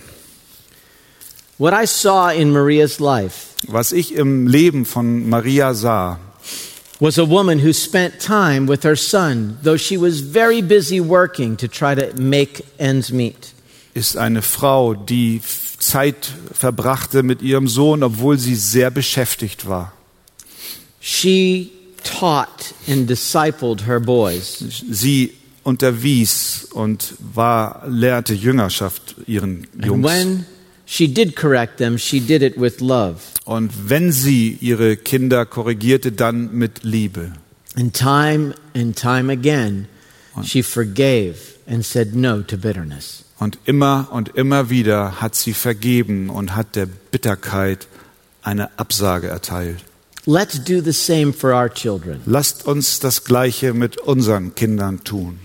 What I saw in Maria's life Was ich im Leben von Maria sah, was a woman who spent time with her son, though she was very busy working to try to make ends meet. ist eine Frau, die Zeit verbrachte mit ihrem Sohn, obwohl sie sehr beschäftigt war. She taught and discipled her boys. Sie unterwies und war, lehrte Jüngerschaft ihren And Jungs. when she did correct them, she did it with love. Und wenn sie ihre Kinder korrigierte, dann mit Liebe. And time and time again, she forgave and said no to bitterness. Und immer und immer wieder hat sie vergeben und hat der Bitterkeit eine Absage erteilt. Let's do the same for our children. Lasst uns das Gleiche mit unseren Kindern tun.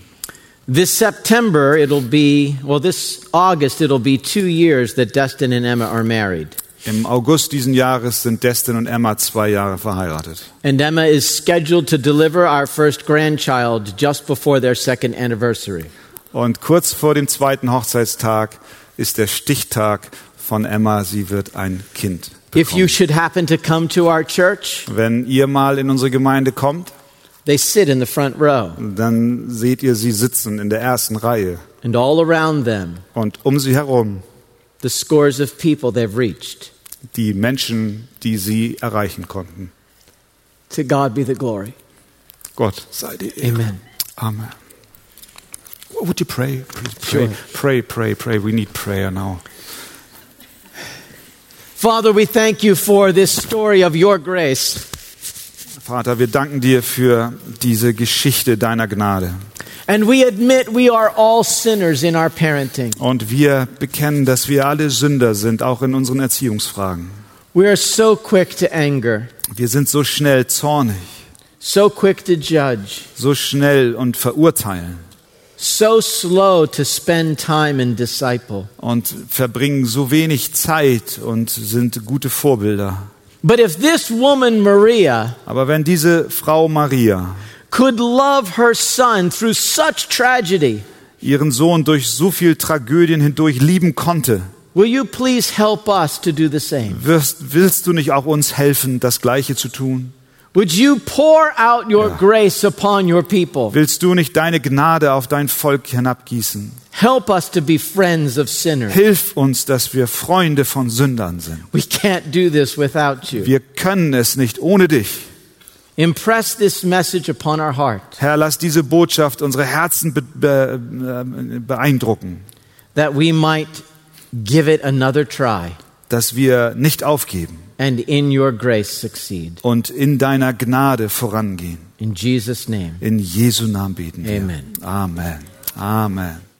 This September, it'll be, well, this August, it'll be two years that Destin and Emma are married. Im August diesen Jahres sind Destin und Emma zwei Jahre verheiratet. And Emma is scheduled to deliver our first grandchild just before their second anniversary. Und kurz vor dem zweiten Hochzeitstag ist der Stichtag von Emma. Sie wird ein Kind. If you Bekommen. should happen to come to our church, Wenn ihr mal in unsere Gemeinde kommt, they sit in the front row. dann seht ihr sie sitzen in der ersten Reihe. And all around them Und um sie herum the scores of people they've reached. die Menschen, die sie erreichen konnten. To God be the glory. Gott sei die Ehre. Amen. Amen. Would you pray? Please pray. Sure. Pray, pray, pray. We need prayer now. Father, we thank you for this story of your grace. Vater, wir danken dir für diese Geschichte deiner Gnade. And we admit we are all sinners in our parenting. Und wir bekennen, dass wir alle Sünder sind, auch in unseren Erziehungsfragen. We are so quick to anger, Wir sind so schnell zornig, so quick to judge, so schnell und verurteilen so slow to spend time and disciple. und verbringen so wenig Zeit und sind gute Vorbilder. But if this woman, Maria, Aber wenn diese Frau Maria could love her son through such tragedy, ihren Sohn durch so viel Tragödien hindurch lieben konnte, will you please help us to do the same? wirst, willst du nicht auch uns helfen, das Gleiche zu tun? Would you pour out your grace upon your people? Willst du nicht deine Gnade auf dein Volk hinabgießen? Help us to be friends of sinners. Hilf uns, dass wir Freunde von Sündern sind. We can't do this without you. Wir können es nicht ohne dich. Impress this message upon our heart Herr, lass diese Botschaft unsere Herzen be be äh, beeindrucken, that we might give it another try dass wir nicht aufgeben and in your grace succeed. und in deiner Gnade vorangehen. In Jesus' name. In Jesu Namen beten wir. Amen. Amen. Amen.